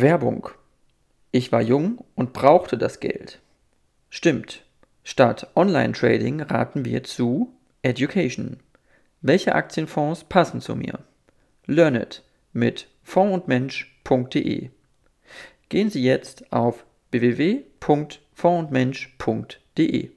Werbung. Ich war jung und brauchte das Geld. Stimmt. Statt Online-Trading raten wir zu Education. Welche Aktienfonds passen zu mir? Learn it mit fondundmensch.de. Gehen Sie jetzt auf www.fondundmensch.de.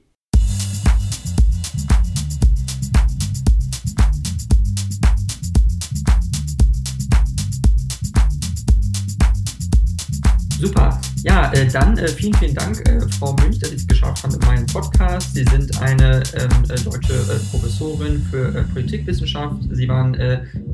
Super. Äh, dann äh, vielen, vielen Dank, äh, Frau Münch, dass Sie es geschafft haben mit meinem Podcast. Sie sind eine ähm, äh, deutsche äh, Professorin für äh, Politikwissenschaft. Sie waren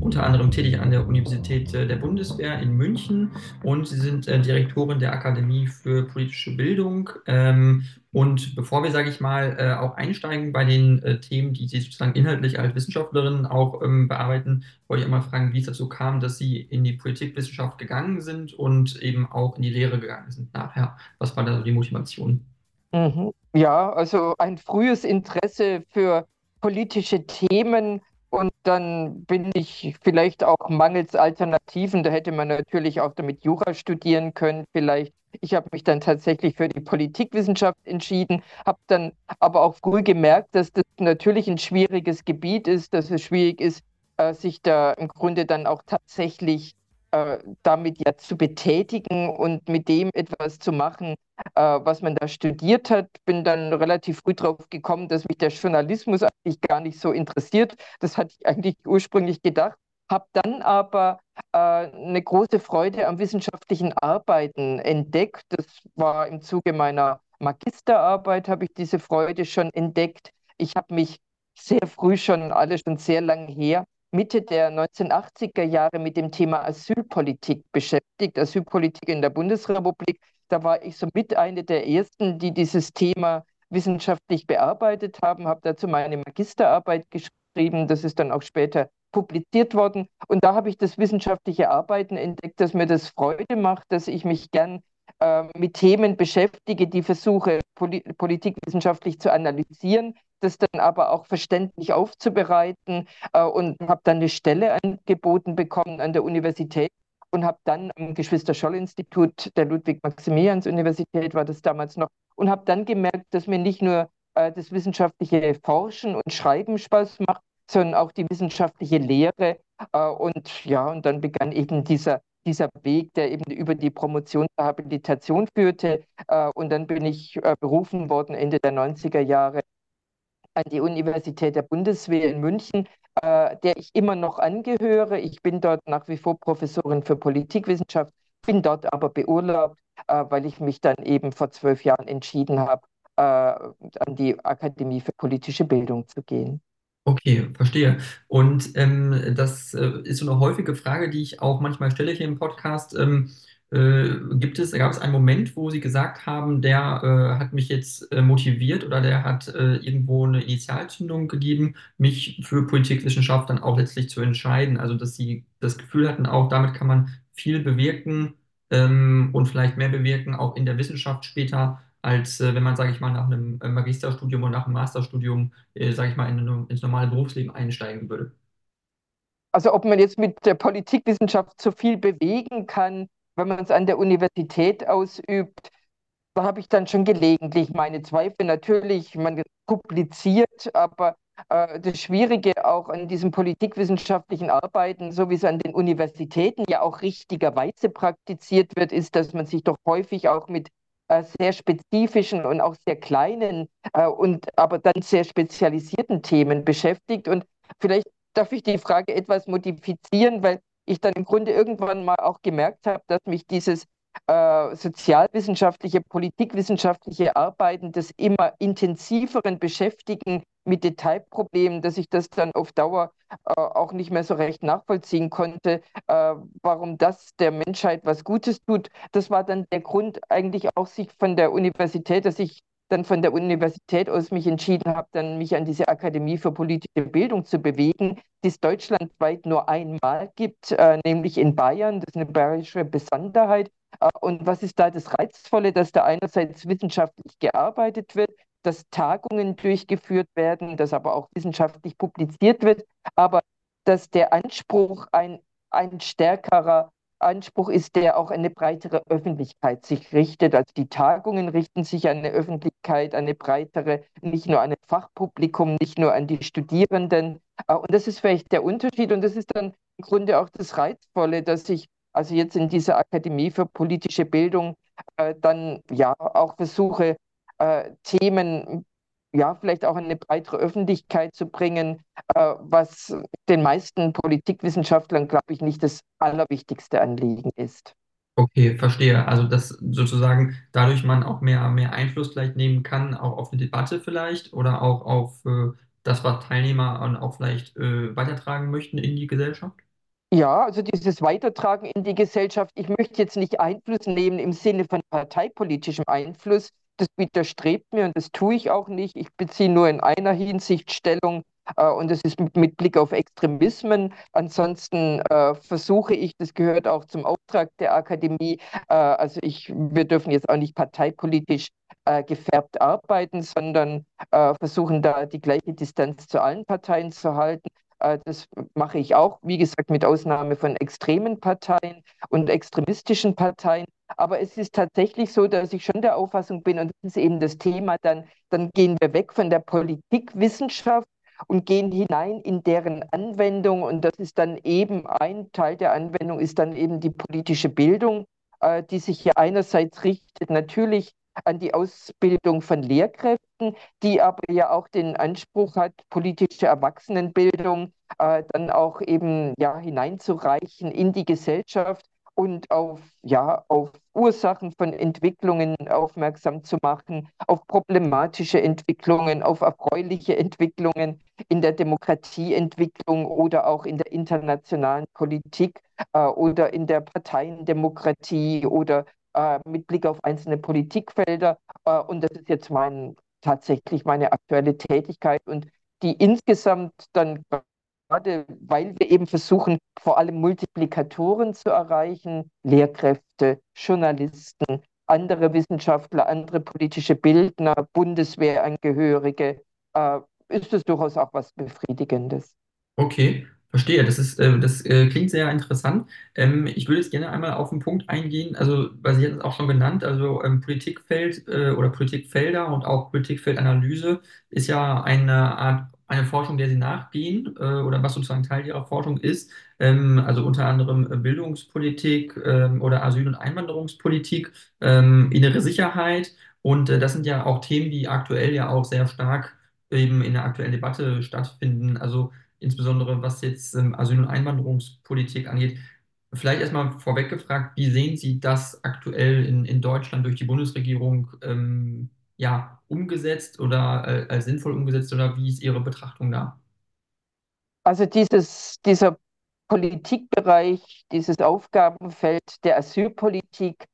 unter anderem tätig an der Universität der Bundeswehr in München und Sie sind Direktorin der Akademie für politische Bildung ähm, und bevor wir, sage ich mal, auch einsteigen bei den Themen, die Sie sozusagen inhaltlich als Wissenschaftlerin auch ähm, bearbeiten, wollte ich einmal fragen, wie es dazu kam, dass Sie in die Politikwissenschaft gegangen sind und eben auch in die Lehre gegangen sind nachher. Was war da so die Motivation? Mhm. Ja, also ein frühes Interesse für politische Themen und dann bin ich vielleicht auch mangels Alternativen, da hätte man natürlich auch damit Jura studieren können, vielleicht ich habe mich dann tatsächlich für die Politikwissenschaft entschieden, habe dann aber auch früh gemerkt, dass das natürlich ein schwieriges Gebiet ist, dass es schwierig ist, äh, sich da im Grunde dann auch tatsächlich äh, damit ja zu betätigen und mit dem etwas zu machen, äh, was man da studiert hat. Bin dann relativ früh drauf gekommen, dass mich der Journalismus eigentlich gar nicht so interessiert. Das hatte ich eigentlich ursprünglich gedacht habe dann aber äh, eine große Freude am wissenschaftlichen Arbeiten entdeckt. Das war im Zuge meiner Magisterarbeit, habe ich diese Freude schon entdeckt. Ich habe mich sehr früh schon, alle schon sehr lange her, Mitte der 1980er Jahre mit dem Thema Asylpolitik beschäftigt, Asylpolitik in der Bundesrepublik. Da war ich so mit eine der ersten, die dieses Thema wissenschaftlich bearbeitet haben, habe dazu meine Magisterarbeit geschrieben. Das ist dann auch später publiziert worden. Und da habe ich das wissenschaftliche Arbeiten entdeckt, dass mir das Freude macht, dass ich mich gern mit Themen beschäftige, die versuche, Poli politikwissenschaftlich zu analysieren, das dann aber auch verständlich aufzubereiten äh, und habe dann eine Stelle angeboten bekommen an der Universität und habe dann am Geschwister-Scholl-Institut der Ludwig-Maximilians-Universität war das damals noch und habe dann gemerkt, dass mir nicht nur äh, das wissenschaftliche Forschen und Schreiben Spaß macht, sondern auch die wissenschaftliche Lehre. Äh, und ja, und dann begann eben dieser, dieser Weg, der eben über die Promotion zur Habilitation führte. Äh, und dann bin ich äh, berufen worden Ende der 90er Jahre an die Universität der Bundeswehr in München, der ich immer noch angehöre. Ich bin dort nach wie vor Professorin für Politikwissenschaft, bin dort aber beurlaubt, weil ich mich dann eben vor zwölf Jahren entschieden habe, an die Akademie für politische Bildung zu gehen. Okay, verstehe. Und ähm, das äh, ist so eine häufige Frage, die ich auch manchmal stelle hier im Podcast. Ähm, äh, gibt es, gab es einen Moment, wo Sie gesagt haben, der äh, hat mich jetzt äh, motiviert oder der hat äh, irgendwo eine Initialzündung gegeben, mich für Politikwissenschaft dann auch letztlich zu entscheiden? Also, dass Sie das Gefühl hatten, auch damit kann man viel bewirken ähm, und vielleicht mehr bewirken, auch in der Wissenschaft später als äh, wenn man, sage ich mal, nach einem äh, Magisterstudium oder nach einem Masterstudium, äh, sage ich mal, in, in, ins normale Berufsleben einsteigen würde. Also ob man jetzt mit der Politikwissenschaft so viel bewegen kann, wenn man es an der Universität ausübt, da habe ich dann schon gelegentlich meine Zweifel. Natürlich, man publiziert, aber äh, das Schwierige auch an diesem politikwissenschaftlichen Arbeiten, so wie es an den Universitäten ja auch richtigerweise praktiziert wird, ist, dass man sich doch häufig auch mit äh, sehr spezifischen und auch sehr kleinen äh, und aber dann sehr spezialisierten Themen beschäftigt. Und vielleicht darf ich die Frage etwas modifizieren, weil ich dann im Grunde irgendwann mal auch gemerkt habe, dass mich dieses äh, sozialwissenschaftliche, politikwissenschaftliche Arbeiten des immer intensiveren Beschäftigen mit Detailproblemen, dass ich das dann auf Dauer äh, auch nicht mehr so recht nachvollziehen konnte, äh, warum das der Menschheit was Gutes tut. Das war dann der Grund eigentlich auch sich von der Universität, dass ich dann von der Universität aus mich entschieden habe, dann mich an diese Akademie für politische Bildung zu bewegen, die es deutschlandweit nur einmal gibt, äh, nämlich in Bayern. Das ist eine bayerische Besonderheit. Äh, und was ist da das Reizvolle, dass da einerseits wissenschaftlich gearbeitet wird, dass Tagungen durchgeführt werden, dass aber auch wissenschaftlich publiziert wird, aber dass der Anspruch ein, ein stärkerer Anspruch ist, der auch eine breitere Öffentlichkeit sich richtet. Also die Tagungen richten sich an eine Öffentlichkeit, eine breitere, nicht nur an ein Fachpublikum, nicht nur an die Studierenden. Äh, und das ist vielleicht der Unterschied und das ist dann im Grunde auch das Reizvolle, dass ich also jetzt in dieser Akademie für politische Bildung äh, dann ja auch versuche, äh, Themen ja, vielleicht auch eine breitere Öffentlichkeit zu bringen, äh, was den meisten Politikwissenschaftlern, glaube ich, nicht das allerwichtigste Anliegen ist. Okay, verstehe. Also dass sozusagen dadurch man auch mehr, mehr Einfluss vielleicht nehmen kann, auch auf eine Debatte vielleicht oder auch auf äh, das, was Teilnehmer auch vielleicht äh, weitertragen möchten in die Gesellschaft? Ja, also dieses Weitertragen in die Gesellschaft. Ich möchte jetzt nicht Einfluss nehmen im Sinne von parteipolitischem Einfluss. Das widerstrebt mir und das tue ich auch nicht. Ich beziehe nur in einer Hinsicht Stellung äh, und das ist mit, mit, Blick auf Extremismen. Ansonsten äh, versuche ich, das gehört auch zum Auftrag der Akademie, äh, also ich, wir dürfen jetzt auch nicht parteipolitisch äh, gefärbt arbeiten, sondern äh, versuchen da die gleiche Distanz zu allen Parteien zu halten. Äh, das mache ich auch, wie gesagt, mit Ausnahme von extremen Parteien und extremistischen Parteien. Aber es ist tatsächlich so, dass ich schon der Auffassung bin, und das ist eben das Thema, dann, dann gehen wir weg von der Politikwissenschaft und gehen hinein in deren Anwendung. Und das ist dann eben ein Teil der Anwendung, ist dann eben die politische Bildung, äh, die sich hier einerseits richtet natürlich an die Ausbildung von Lehrkräften, die aber ja auch den Anspruch hat, politische Erwachsenenbildung äh, dann auch eben ja hineinzureichen in die Gesellschaft und auf, ja, auf Ursachen von Entwicklungen aufmerksam zu machen, auf problematische Entwicklungen, auf erfreuliche Entwicklungen in der Demokratieentwicklung oder auch in der internationalen Politik äh, oder in der Parteiendemokratie oder äh, mit Blick auf einzelne Politikfelder. Äh, und das ist jetzt mein, tatsächlich meine aktuelle Tätigkeit und die insgesamt dann gerade, weil wir eben versuchen, vor allem Multiplikatoren zu erreichen, Lehrkräfte, Journalisten, andere Wissenschaftler, andere politische Bildner, Bundeswehrangehörige, äh, ist es durchaus auch was Befriedigendes. Okay, verstehe. Das ist, äh, das äh, klingt sehr interessant. Ähm, ich würde jetzt gerne einmal auf den Punkt eingehen, also, weil Sie hatten es auch schon genannt, also ähm, Politikfeld äh, oder Politikfelder und auch Politikfeldanalyse ist ja eine Art, eine Forschung, der Sie nachgehen äh, oder was sozusagen Teil Ihrer Forschung ist. Ähm, also unter anderem äh, Bildungspolitik ähm, oder Asyl- und Einwanderungspolitik, ähm, innere Sicherheit. Und äh, das sind ja auch Themen, die aktuell ja auch sehr stark eben in der aktuellen Debatte stattfinden. Also insbesondere was jetzt ähm, Asyl- und Einwanderungspolitik angeht. Vielleicht erstmal vorweg gefragt, wie sehen Sie das aktuell in, in Deutschland durch die Bundesregierung ähm, ja, umgesetzt oder äh, als sinnvoll umgesetzt oder wie ist Ihre Betrachtung da? Also dieses, dieser Politikbereich, dieses Aufgabenfeld der Asylpolitik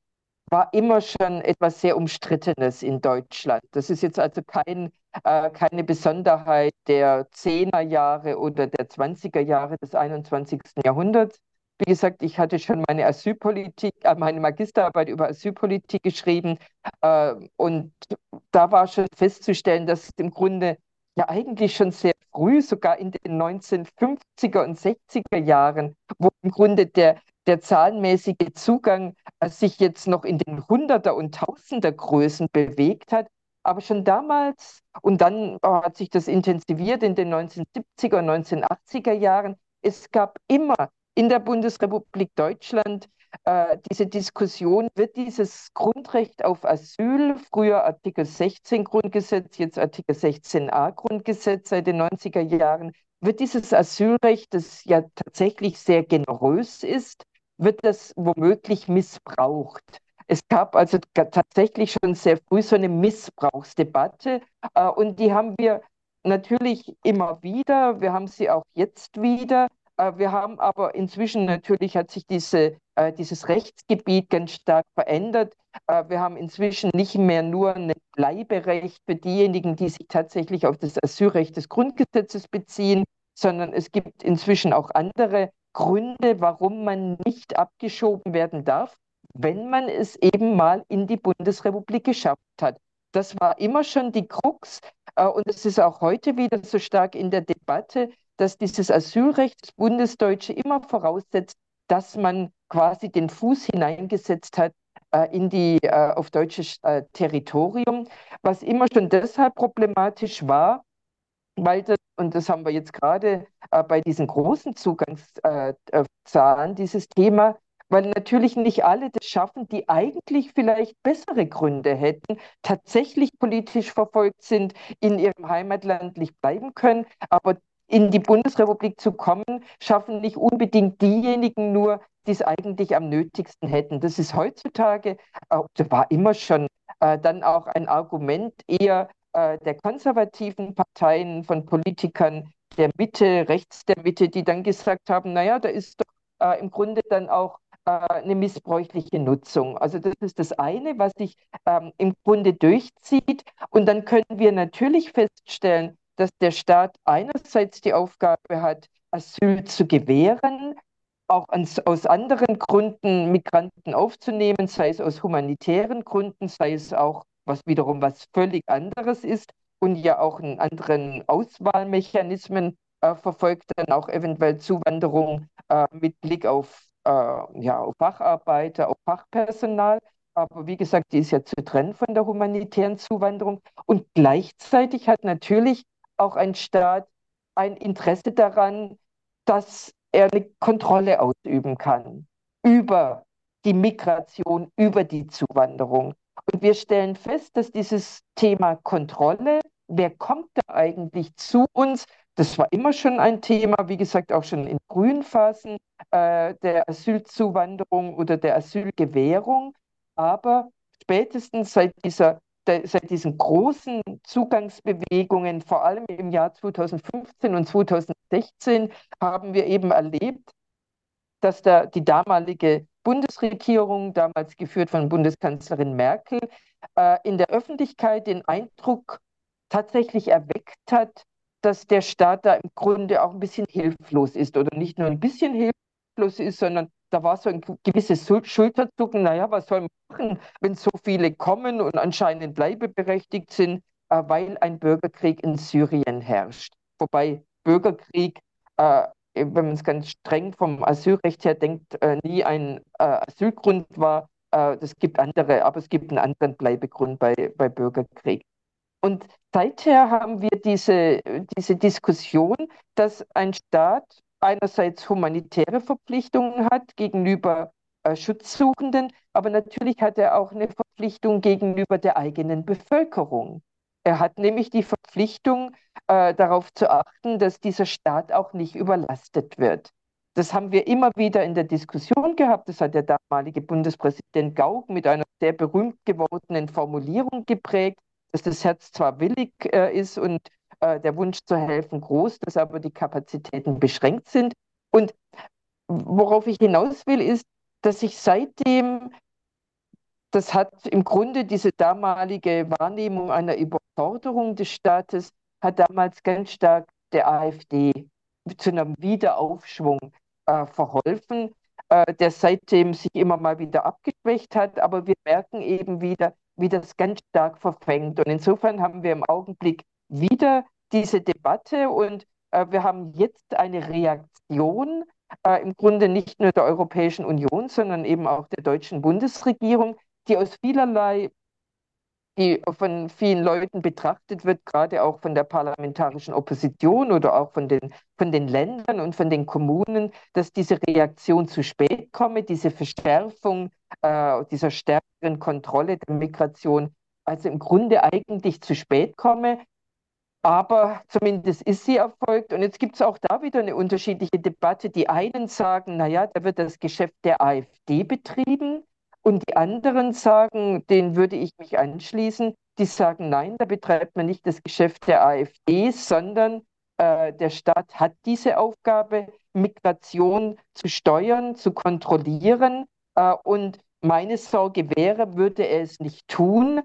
war immer schon etwas sehr Umstrittenes in Deutschland. Das ist jetzt also kein, äh, keine Besonderheit der 10er Jahre oder der 20er Jahre des 21. Jahrhunderts. Wie gesagt, ich hatte schon meine Asylpolitik, äh, meine Magisterarbeit über Asylpolitik geschrieben äh, und da war schon festzustellen, dass im Grunde ja eigentlich schon sehr früh, sogar in den 1950er und 60er Jahren, wo im Grunde der, der zahlenmäßige Zugang äh, sich jetzt noch in den Hunderter- und Tausender-Größen bewegt hat. Aber schon damals, und dann äh, hat sich das intensiviert in den 1970er und 1980er Jahren, es gab immer in der Bundesrepublik Deutschland äh, diese Diskussion, wird dieses Grundrecht auf Asyl, früher Artikel 16 Grundgesetz, jetzt Artikel 16a Grundgesetz seit den 90er Jahren, wird dieses Asylrecht, das ja tatsächlich sehr generös ist, wird das womöglich missbraucht. Es gab also tatsächlich schon sehr früh so eine Missbrauchsdebatte äh, und die haben wir natürlich immer wieder. Wir haben sie auch jetzt wieder. Äh, wir haben aber inzwischen natürlich hat sich diese, äh, dieses Rechtsgebiet ganz stark verändert. Äh, wir haben inzwischen nicht mehr nur ein Bleiberecht für diejenigen, die sich tatsächlich auf das Asylrecht des Grundgesetzes beziehen, sondern es gibt inzwischen auch andere Gründe, warum man nicht abgeschoben werden darf, wenn man es eben mal in die Bundesrepublik geschafft hat. Das war immer schon die Krux und es ist auch heute wieder so stark in der Debatte, dass dieses Asylrecht, das Bundesdeutsche, immer voraussetzt, dass man quasi den Fuß hineingesetzt hat äh, in die äh, auf deutsches äh, Territorium, was immer schon deshalb problematisch war, weil das, und das haben wir jetzt gerade äh, bei diesen großen Zugangszahlen, äh, dieses Thema, weil natürlich nicht alle das schaffen, die eigentlich vielleicht bessere Gründe hätten, tatsächlich politisch verfolgt sind, in ihrem Heimatland nicht bleiben können, aber in die Bundesrepublik zu kommen, schaffen nicht unbedingt diejenigen nur, die es eigentlich am nötigsten hätten. Das ist heutzutage, äh, das war immer schon äh, dann auch ein Argument eher äh, der konservativen Parteien, von Politikern der Mitte, rechts der Mitte, die dann gesagt haben, naja, da ist doch im Grunde dann auch eine missbräuchliche Nutzung. Also das ist das eine, was sich ähm, im Grunde durchzieht. Und dann können wir natürlich feststellen, dass der Staat einerseits die Aufgabe hat, Asyl zu gewähren, auch ans, aus anderen Gründen Migranten aufzunehmen, sei es aus humanitären Gründen, sei es auch, was wiederum was völlig anderes ist und ja auch einen anderen Auswahlmechanismen äh, verfolgt, dann auch eventuell Zuwanderung äh, mit Blick auf, äh, ja, auf Facharbeiter, auf Fachpersonal. Aber wie gesagt, die ist ja zu trennen von der humanitären Zuwanderung. Und gleichzeitig hat natürlich auch ein Staat ein Interesse daran, dass er eine Kontrolle ausüben kann über die Migration, über die Zuwanderung. Und wir stellen fest, dass dieses Thema Kontrolle, wer kommt da eigentlich zu uns, das war immer schon ein Thema, wie gesagt, auch schon in frühen Phasen äh, der Asylzuwanderung oder der Asylgewährung. Aber spätestens seit dieser seit diesen großen Zugangsbewegungen, vor allem im Jahr 2015 und 2016, haben wir eben erlebt, dass da die damalige Bundesregierung, damals geführt von Bundeskanzlerin Merkel, äh, in der Öffentlichkeit den Eindruck tatsächlich erweckt hat, dass der Staat da im Grunde auch ein bisschen hilflos ist. Oder nicht nur ein bisschen hilflos ist, sondern da war so ein gewisses Schulterzucken, naja, was soll man machen, wenn so viele kommen und anscheinend bleibeberechtigt sind, äh, weil ein Bürgerkrieg in Syrien herrscht. Wobei Bürgerkrieg, äh, wenn man es ganz streng vom Asylrecht her denkt, äh, nie ein äh, Asylgrund war. Es äh, gibt andere, aber es gibt einen anderen Bleibegrund bei, bei Bürgerkrieg. Und seither haben wir diese, diese Diskussion, dass ein Staat einerseits humanitäre Verpflichtungen hat gegenüber äh, Schutzsuchenden, aber natürlich hat er auch eine Verpflichtung gegenüber der eigenen Bevölkerung. Er hat nämlich die Verpflichtung, äh, darauf zu achten, dass dieser Staat auch nicht überlastet wird. Das haben wir immer wieder in der Diskussion gehabt. Das hat der damalige Bundespräsident Gauck mit einer sehr berühmt gewordenen Formulierung geprägt, dass das Herz zwar willig äh, ist und äh, der Wunsch zu helfen groß, dass aber die Kapazitäten beschränkt sind. Und worauf ich hinaus will, ist, dass sich seitdem, das hat im Grunde diese damalige Wahrnehmung einer Überforderung des Staates, hat damals ganz stark der AfD zu einem Wiederaufschwung äh, verholfen, äh, der seitdem sich immer mal wieder abgeschwächt hat. Aber wir merken eben wieder, wie das ganz stark verfängt. Und insofern haben wir im Augenblick wieder diese Debatte und äh, wir haben jetzt eine Reaktion äh, im Grunde nicht nur der Europäischen Union, sondern eben auch der deutschen Bundesregierung, die aus vielerlei, die von vielen Leuten betrachtet wird, gerade auch von der parlamentarischen Opposition oder auch von den, von den Ländern und von den Kommunen, dass diese Reaktion zu spät komme, diese Verschärfung äh, dieser stärkeren Kontrolle der Migration, also im Grunde eigentlich zu spät komme aber zumindest ist sie erfolgt. Und jetzt gibt es auch da wieder eine unterschiedliche Debatte. Die einen sagen, naja, da wird das Geschäft der AfD betrieben. Und die anderen sagen, denen würde ich mich anschließen, die sagen, nein, da betreibt man nicht das Geschäft der AfD, sondern äh, der Staat hat diese Aufgabe, Migration zu steuern, zu kontrollieren. Äh, und meine Sorge wäre, würde er es nicht tun,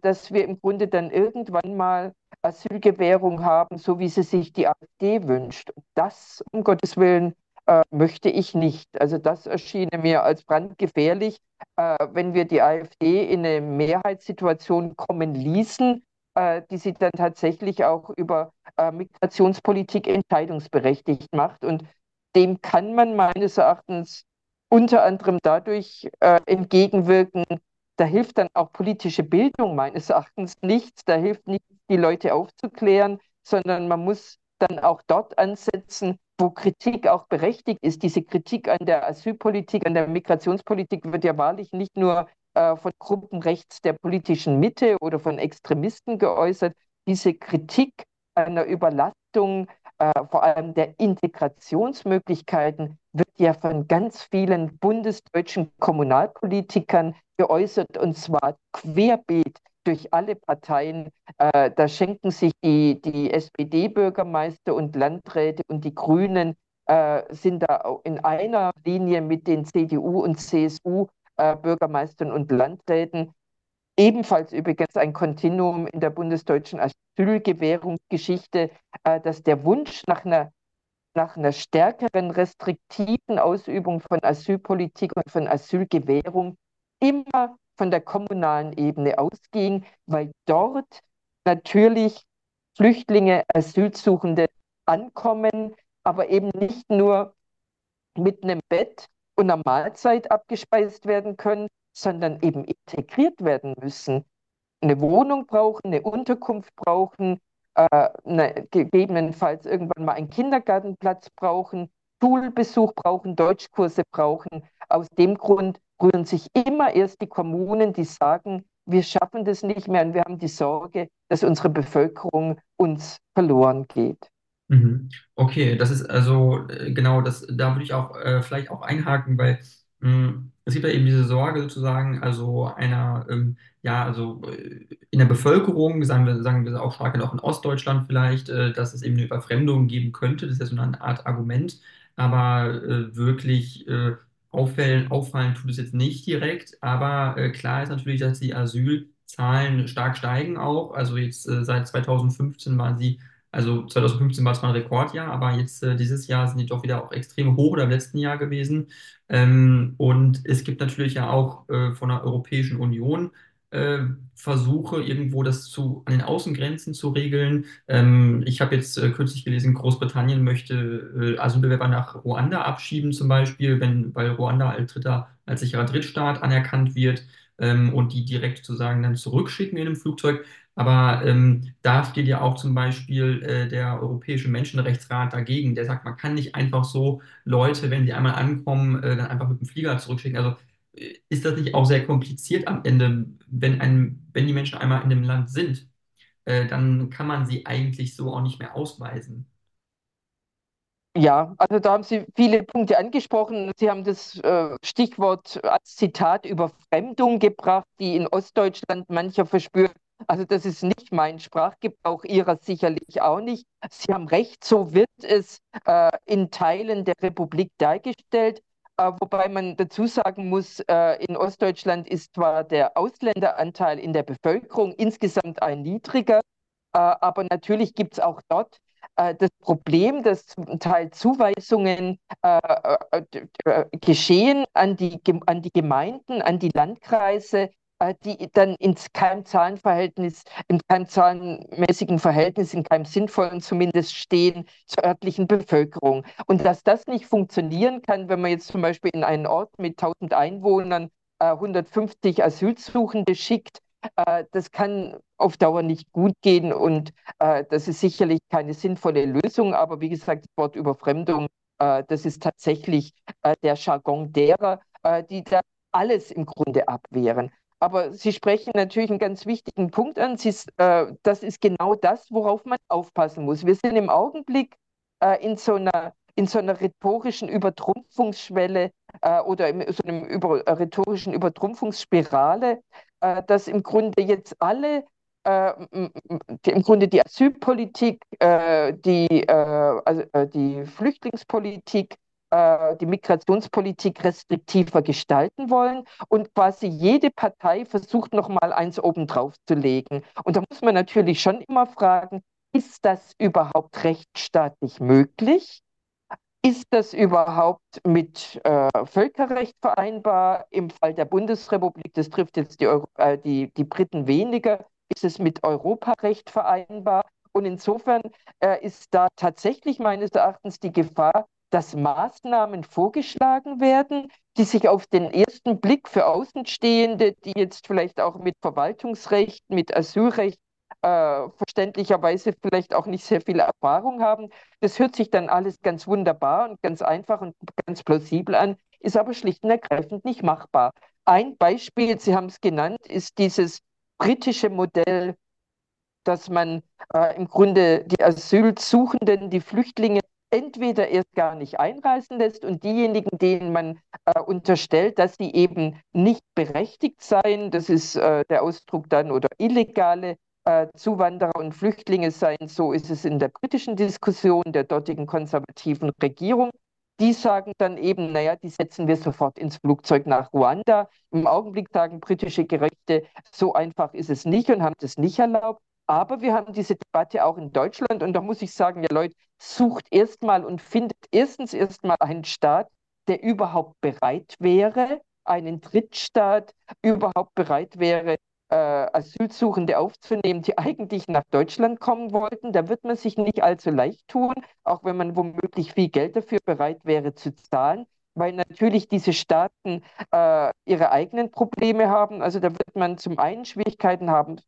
dass wir im Grunde dann irgendwann mal Asylgewährung haben, so wie sie sich die AfD wünscht. Das, um Gottes Willen, äh, möchte ich nicht. Also das erschien mir als brandgefährlich, äh, wenn wir die AfD in eine Mehrheitssituation kommen ließen, äh, die sie dann tatsächlich auch über äh, Migrationspolitik entscheidungsberechtigt macht. Und dem kann man meines Erachtens unter anderem dadurch äh, entgegenwirken, da hilft dann auch politische Bildung meines Erachtens nichts. Da hilft nicht, die Leute aufzuklären, sondern man muss dann auch dort ansetzen, wo Kritik auch berechtigt ist. Diese Kritik an der Asylpolitik, an der Migrationspolitik wird ja wahrlich nicht nur äh, von Gruppen rechts der politischen Mitte oder von Extremisten geäußert. Diese Kritik einer Überlastung, äh, vor allem der Integrationsmöglichkeiten, wird ja von ganz vielen bundesdeutschen Kommunalpolitikern geäußert und zwar querbeet durch alle Parteien. Äh, da schenken sich die, die SPD-Bürgermeister und Landräte und die Grünen äh, sind da in einer Linie mit den CDU und CSU-Bürgermeistern äh, und Landräten. Ebenfalls übrigens ein Kontinuum in der bundesdeutschen Asylgewährungsgeschichte, äh, dass der Wunsch nach einer nach einer stärkeren restriktiven Ausübung von Asylpolitik und von Asylgewährung immer von der kommunalen Ebene ausging, weil dort natürlich Flüchtlinge, Asylsuchende ankommen, aber eben nicht nur mit einem Bett und einer Mahlzeit abgespeist werden können, sondern eben integriert werden müssen. Eine Wohnung brauchen, eine Unterkunft brauchen, äh, eine, gegebenenfalls irgendwann mal einen Kindergartenplatz brauchen, Schulbesuch brauchen, Deutschkurse brauchen. Aus dem Grund rühren sich immer erst die Kommunen, die sagen, wir schaffen das nicht mehr und wir haben die Sorge, dass unsere Bevölkerung uns verloren geht. Mhm. Okay, das ist also äh, genau, das, da würde ich auch äh, vielleicht auch einhaken, weil mh, hm, es gibt ja eben diese Sorge sozusagen, also einer, ähm, ja, also äh, in der Bevölkerung, sagen wir, sagen wir auch stark auch in Ostdeutschland vielleicht, äh, dass es eben eine Überfremdung geben könnte. Das ist ja so eine Art Argument, aber äh, wirklich äh, auffallen, auffallen tut es jetzt nicht direkt, aber äh, klar ist natürlich, dass die Asylzahlen stark steigen auch. Also jetzt äh, seit 2015 waren sie, also 2015 war es mal ein Rekordjahr, aber jetzt äh, dieses Jahr sind die doch wieder auch extrem hoch oder im letzten Jahr gewesen. Ähm, und es gibt natürlich ja auch äh, von der Europäischen Union äh, versuche, irgendwo das zu, an den Außengrenzen zu regeln. Ähm, ich habe jetzt äh, kürzlich gelesen, Großbritannien möchte äh, Asylbewerber nach Ruanda abschieben, zum Beispiel, wenn, weil Ruanda als, dritter, als sicherer Drittstaat anerkannt wird ähm, und die direkt sozusagen dann zurückschicken in einem Flugzeug. Aber ähm, da steht ja auch zum Beispiel äh, der Europäische Menschenrechtsrat dagegen. Der sagt, man kann nicht einfach so Leute, wenn sie einmal ankommen, äh, dann einfach mit dem Flieger zurückschicken. Also ist das nicht auch sehr kompliziert am Ende, wenn, ein, wenn die Menschen einmal in dem Land sind, äh, dann kann man sie eigentlich so auch nicht mehr ausweisen. Ja, also da haben Sie viele Punkte angesprochen. Sie haben das äh, Stichwort als Zitat Überfremdung gebracht, die in Ostdeutschland mancher verspürt. Also das ist nicht mein Sprachgebrauch, Ihrer sicherlich auch nicht. Sie haben recht, so wird es äh, in Teilen der Republik dargestellt. Äh, wobei man dazu sagen muss, äh, in Ostdeutschland ist zwar der Ausländeranteil in der Bevölkerung insgesamt ein niedriger, äh, aber natürlich gibt es auch dort das Problem, dass zum Teil Zuweisungen geschehen an die, an die Gemeinden, an die Landkreise, die dann ins keinem Zahlenverhältnis, in keinem zahlenmäßigen Verhältnis, in keinem sinnvollen zumindest stehen zur örtlichen Bevölkerung. Und dass das nicht funktionieren kann, wenn man jetzt zum Beispiel in einen Ort mit 1000 Einwohnern äh, 150 Asylsuchende schickt, äh, das kann auf Dauer nicht gut gehen und äh, das ist sicherlich keine sinnvolle Lösung. Aber wie gesagt, das Wort Überfremdung, äh, das ist tatsächlich äh, der Jargon derer, die da alles im Grunde abwehren. Aber Sie sprechen natürlich einen ganz wichtigen Punkt an. Sie, äh, das ist genau das, worauf man aufpassen muss. Wir sind im Augenblick äh, in, so einer, in so einer rhetorischen Übertrumpfungsschwelle äh, oder in so einer über, äh, rhetorischen Übertrumpfungsspirale, äh, dass im Grunde jetzt alle äh, im Grunde die Asylpolitik, die, also, die Flüchtlingspolitik, die Migrationspolitik restriktiver gestalten wollen und quasi jede Partei versucht nochmal eins obendrauf zu legen. Und da muss man natürlich schon immer fragen, ist das überhaupt rechtsstaatlich möglich? Ist das überhaupt mit äh, Völkerrecht vereinbar? Im Fall der Bundesrepublik, das trifft jetzt die, Euro äh, die, die Briten weniger, ist es mit Europarecht vereinbar? Und insofern äh, ist da tatsächlich meines Erachtens die Gefahr, dass Maßnahmen vorgeschlagen werden, die sich auf den ersten Blick für Außenstehende, die jetzt vielleicht auch mit Verwaltungsrecht, mit Asylrecht äh, verständlicherweise vielleicht auch nicht sehr viel Erfahrung haben. Das hört sich dann alles ganz wunderbar und ganz einfach und ganz plausibel an, ist aber schlicht und ergreifend nicht machbar. Ein Beispiel, Sie haben es genannt, ist dieses britische Modell, dass man äh, im Grunde die Asylsuchenden, die Flüchtlinge entweder erst gar nicht einreisen lässt und diejenigen, denen man äh, unterstellt, dass sie eben nicht berechtigt seien, das ist äh, der Ausdruck dann, oder illegale äh, Zuwanderer und Flüchtlinge seien, so ist es in der britischen Diskussion der dortigen konservativen Regierung. Die sagen dann eben, naja, die setzen wir sofort ins Flugzeug nach Ruanda. Im Augenblick sagen britische Gerichte, so einfach ist es nicht und haben das nicht erlaubt. Aber wir haben diese Debatte auch in Deutschland und da muss ich sagen, ja Leute, sucht erstmal und findet erstens erstmal einen Staat, der überhaupt bereit wäre, einen Drittstaat überhaupt bereit wäre, äh, Asylsuchende aufzunehmen, die eigentlich nach Deutschland kommen wollten. Da wird man sich nicht allzu leicht tun, auch wenn man womöglich viel Geld dafür bereit wäre zu zahlen, weil natürlich diese Staaten äh, ihre eigenen Probleme haben. Also da wird man zum einen Schwierigkeiten haben,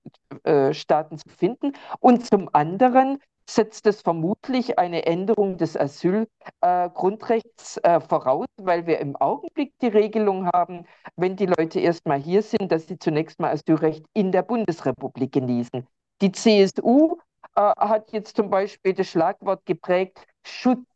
äh, Staaten zu finden und zum anderen setzt es vermutlich eine Änderung des Asylgrundrechts äh, äh, voraus, weil wir im Augenblick die Regelung haben, wenn die Leute erstmal hier sind, dass sie zunächst mal Asylrecht in der Bundesrepublik genießen. Die CSU äh, hat jetzt zum Beispiel das Schlagwort geprägt, Schutz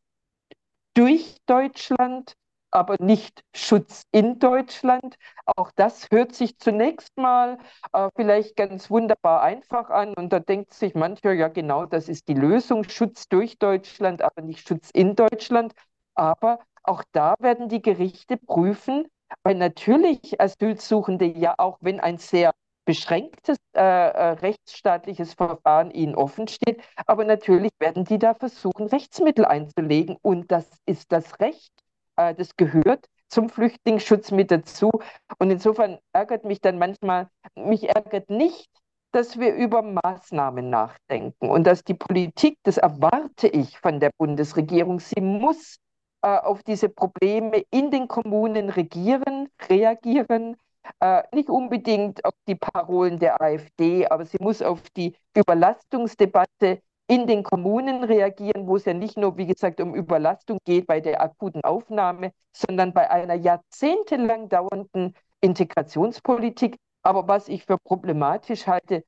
durch Deutschland aber nicht Schutz in Deutschland. Auch das hört sich zunächst mal äh, vielleicht ganz wunderbar einfach an und da denkt sich mancher, ja genau, das ist die Lösung, Schutz durch Deutschland, aber nicht Schutz in Deutschland. Aber auch da werden die Gerichte prüfen, weil natürlich Asylsuchende ja auch, wenn ein sehr beschränktes äh, äh rechtsstaatliches Verfahren ihnen offen steht, aber natürlich werden die da versuchen, Rechtsmittel einzulegen und das ist das Recht äh, das gehört zum Flüchtlingsschutz mit dazu. Und insofern ärgert mich dann manchmal, mich ärgert nicht, dass wir über Maßnahmen nachdenken und dass die Politik, das erwarte ich von der Bundesregierung, sie muss äh, auf diese Probleme in den Kommunen regieren, reagieren, äh, nicht unbedingt auf die Parolen der AfD, aber sie muss auf die Überlastungsdebatte in den Kommunen reagieren, wo es ja nicht nur, wie gesagt, um Überlastung geht bei der akuten Aufnahme, sondern bei einer jahrzehntelang dauernden Integrationspolitik. Aber was ich für problematisch halte,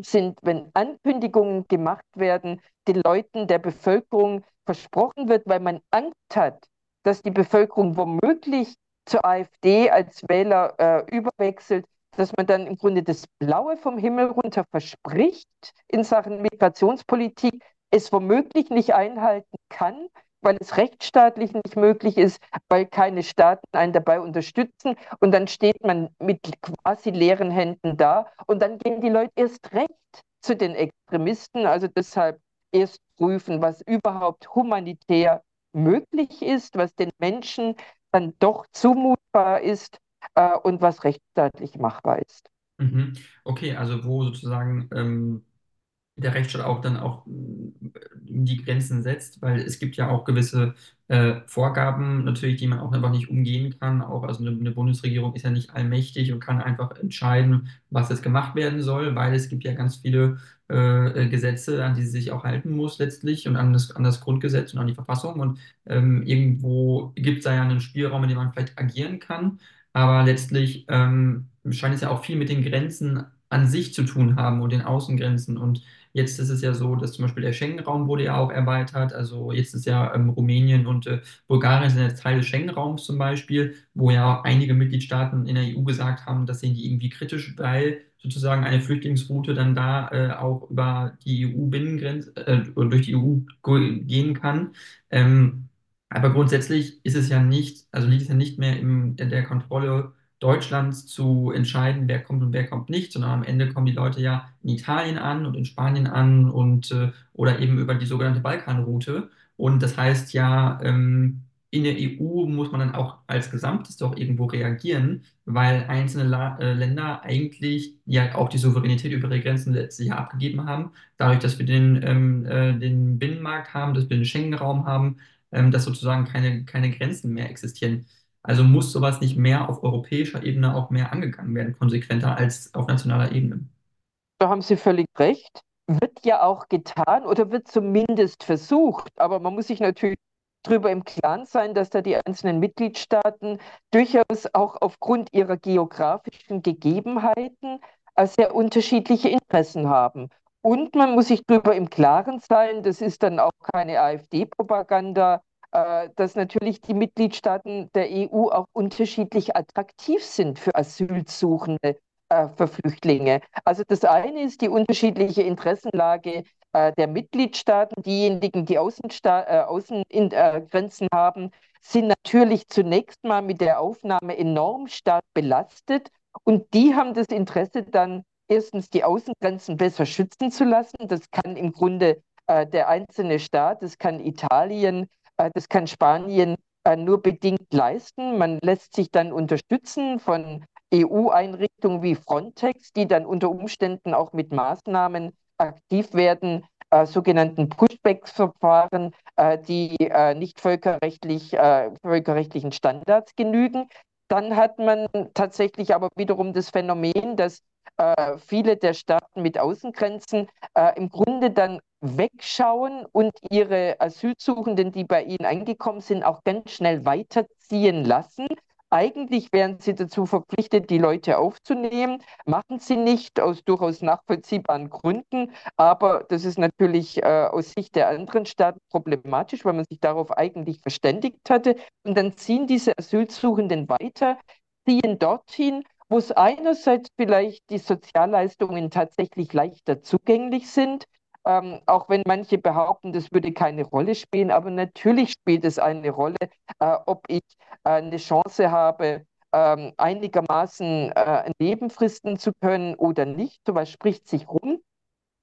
sind, wenn Ankündigungen gemacht werden, den Leuten der Bevölkerung versprochen wird, weil man Angst hat, dass die Bevölkerung womöglich zur AfD als Wähler äh, überwechselt, dass man dann im Grunde das Blaue vom Himmel runter verspricht in Sachen Migrationspolitik, es womöglich nicht einhalten kann, weil es rechtsstaatlich nicht möglich ist, weil keine Staaten einen dabei unterstützen. Und dann steht man mit quasi leeren Händen da und dann gehen die Leute erst recht zu den Extremisten. Also deshalb erst prüfen, was überhaupt humanitär möglich ist, was den Menschen dann doch zumutbar ist äh, und was rechtsstaatlich machbar ist. Mhm. Okay, also wo sozusagen ähm, der Rechtsstaat auch dann auch mm, die Grenzen setzt, weil es gibt ja auch gewisse äh, Vorgaben natürlich, die man auch einfach nicht umgehen kann. Auch also eine, eine Bundesregierung ist ja nicht allmächtig und kann einfach entscheiden, was jetzt gemacht werden soll, weil es gibt ja ganz viele äh, Gesetze, an die sie sich auch halten muss letztlich und an das, an das Grundgesetz und an die Verfassung. Und ähm, irgendwo gibt es da ja einen Spielraum, in dem man vielleicht agieren kann. Aber letztlich ähm, scheint es ja auch viel mit den Grenzen an sich zu tun haben und den Außengrenzen. Und jetzt ist es ja so, dass zum Beispiel der Schengen-Raum wurde ja auch erweitert. Also jetzt ist ja ähm, Rumänien und äh, Bulgarien sind jetzt Teil des Schengen-Raums zum Beispiel, wo ja einige Mitgliedstaaten in der EU gesagt haben, das sehen die irgendwie kritisch, weil sozusagen eine Flüchtlingsroute dann da äh, auch über die EU-Binnengrenze äh, durch die EU gehen kann. Ähm, aber grundsätzlich ist es ja nicht, also liegt es ja nicht mehr in der Kontrolle Deutschlands zu entscheiden, wer kommt und wer kommt nicht, sondern am Ende kommen die Leute ja in Italien an und in Spanien an und äh, oder eben über die sogenannte Balkanroute. Und das heißt ja, ähm, in der EU muss man dann auch als Gesamtes doch irgendwo reagieren, weil einzelne äh, Länder eigentlich ja auch die Souveränität über ihre Grenzen letztes Jahr abgegeben haben. Dadurch, dass wir den, ähm, äh, den Binnenmarkt haben, dass wir den Schengen-Raum haben, ähm, dass sozusagen keine, keine Grenzen mehr existieren. Also muss sowas nicht mehr auf europäischer Ebene auch mehr angegangen werden, konsequenter als auf nationaler Ebene. Da haben Sie völlig recht. Wird ja auch getan oder wird zumindest versucht. Aber man muss sich natürlich darüber im Klaren sein, dass da die einzelnen Mitgliedstaaten durchaus auch aufgrund ihrer geografischen Gegebenheiten äh, sehr unterschiedliche Interessen haben. Und man muss sich darüber im Klaren sein, das ist dann auch keine AfD-Propaganda, äh, dass natürlich die Mitgliedstaaten der EU auch unterschiedlich attraktiv sind für Asylsuchende, äh, für Flüchtlinge. Also das eine ist die unterschiedliche Interessenlage äh, der Mitgliedstaaten. Diejenigen, die Außensta Außengrenzen haben, sind natürlich zunächst mal mit der Aufnahme enorm stark belastet. Und die haben das Interesse dann erstens die Außengrenzen besser schützen zu lassen. Das kann im Grunde äh, der einzelne Staat, das kann Italien, äh, das kann Spanien äh, nur bedingt leisten. Man lässt sich dann unterstützen von EU-Einrichtungen wie Frontex, die dann unter Umständen auch mit Maßnahmen aktiv werden, äh, sogenannten Pushback-Verfahren, äh, die äh, nicht völkerrechtlich, völkerrechtlichen Standards genügen. Dann hat man tatsächlich aber wiederum das Phänomen, dass äh, viele der Staaten mit Außengrenzen äh, im Grunde dann wegschauen und ihre Asylsuchenden, die bei ihnen angekommen sind, auch ganz schnell weiterziehen lassen, eigentlich wären sie dazu verpflichtet, die Leute aufzunehmen, machen sie nicht aus durchaus nachvollziehbaren Gründen. Aber das ist natürlich äh, aus Sicht der anderen Staaten problematisch, weil man sich darauf eigentlich verständigt hatte. Und dann ziehen diese Asylsuchenden weiter, ziehen dorthin, es einerseits vielleicht die Sozialleistungen tatsächlich leichter zugänglich sind, ähm, auch wenn manche behaupten, das würde keine Rolle spielen, aber natürlich spielt es eine Rolle, äh, ob ich äh, eine Chance habe, ähm, einigermaßen äh, Leben zu können oder nicht. So was spricht sich rum.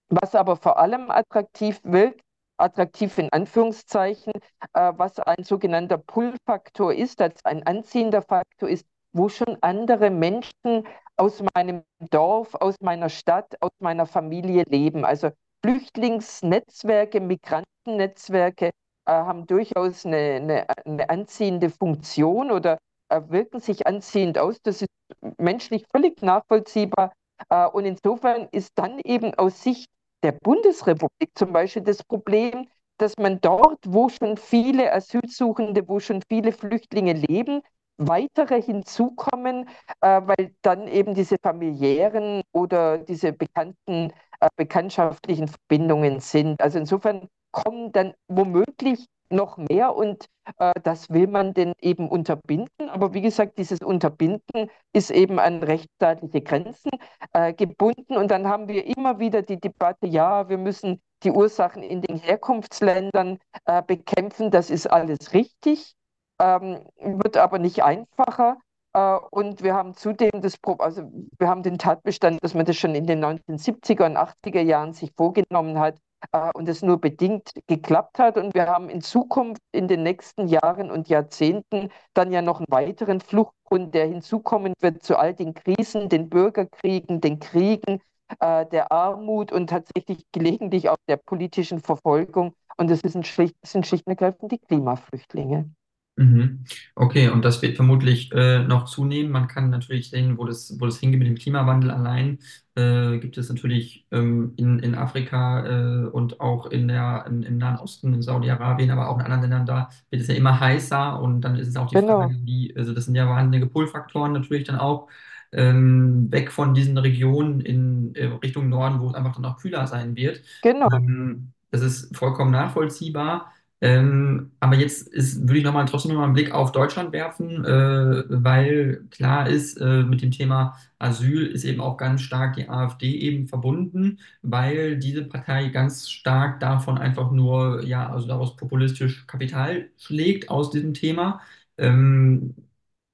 Was aber vor allem attraktiv wirkt, attraktiv in Anführungszeichen, äh, was ein sogenannter Pull-Faktor ist, als ein anziehender Faktor ist, wo schon andere Menschen aus meinem Dorf, aus meiner Stadt, aus meiner Familie leben. Also Flüchtlingsnetzwerke, Migrantennetzwerke äh, haben durchaus eine, eine, eine, anziehende Funktion oder äh, wirken sich anziehend aus. Das ist menschlich völlig nachvollziehbar. Äh, und insofern ist dann eben aus Sicht der Bundesrepublik zum Beispiel das Problem, dass man dort, wo schon viele Asylsuchende, wo schon viele Flüchtlinge leben, weitere hinzukommen, äh, weil dann eben diese familiären oder diese bekannten äh, bekanntschaftlichen Verbindungen sind. Also insofern kommen dann womöglich noch mehr und äh, das will man denn eben unterbinden. Aber wie gesagt, dieses Unterbinden ist eben an rechtsstaatliche Grenzen äh, gebunden. Und dann haben wir immer wieder die Debatte, ja, wir müssen die Ursachen in den Herkunftsländern äh, bekämpfen. Das ist alles richtig ähm, wird aber nicht einfacher. Äh, und wir haben zudem das, also wir haben den Tatbestand, dass man das schon in den 1970er und 80er Jahren sich vorgenommen hat äh, und es nur bedingt geklappt hat. Und wir haben in Zukunft, in den nächsten Jahren und Jahrzehnten, dann ja noch einen weiteren Fluchtgrund, der hinzukommen wird zu all den Krisen, den Bürgerkriegen, den Kriegen, äh, der Armut und tatsächlich gelegentlich auch der politischen Verfolgung. Und schlicht, sind schlicht und ergreifend die Klimaflüchtlinge. Mhm. Okay, und das wird vermutlich äh, noch zunehmen. Man kann natürlich sehen, wo das, wo das hingeht mit dem Klimawandel allein. Äh, gibt es natürlich ähm, in, in Afrika äh, und auch in der, in, im Nahen Osten, in Saudi-Arabien, aber auch in anderen Ländern da, wird es ja immer heißer und dann ist es auch die Genau. Frage, wie, also das sind ja wahnsinnige Pull-Faktoren natürlich dann auch, ähm, weg von diesen Regionen in äh, Richtung Norden, wo es einfach dann auch kühler sein wird. Genau. Ähm, das ist vollkommen nachvollziehbar. Ähm, aber jetzt ist, würde ich noch mal, trotzdem noch mal einen Blick auf Deutschland werfen, äh, weil klar ist, äh, mit dem Thema Asyl ist eben auch ganz stark die AfD eben verbunden, weil diese Partei ganz stark davon einfach nur, ja, also daraus populistisch Kapital schlägt aus diesem Thema. Ähm,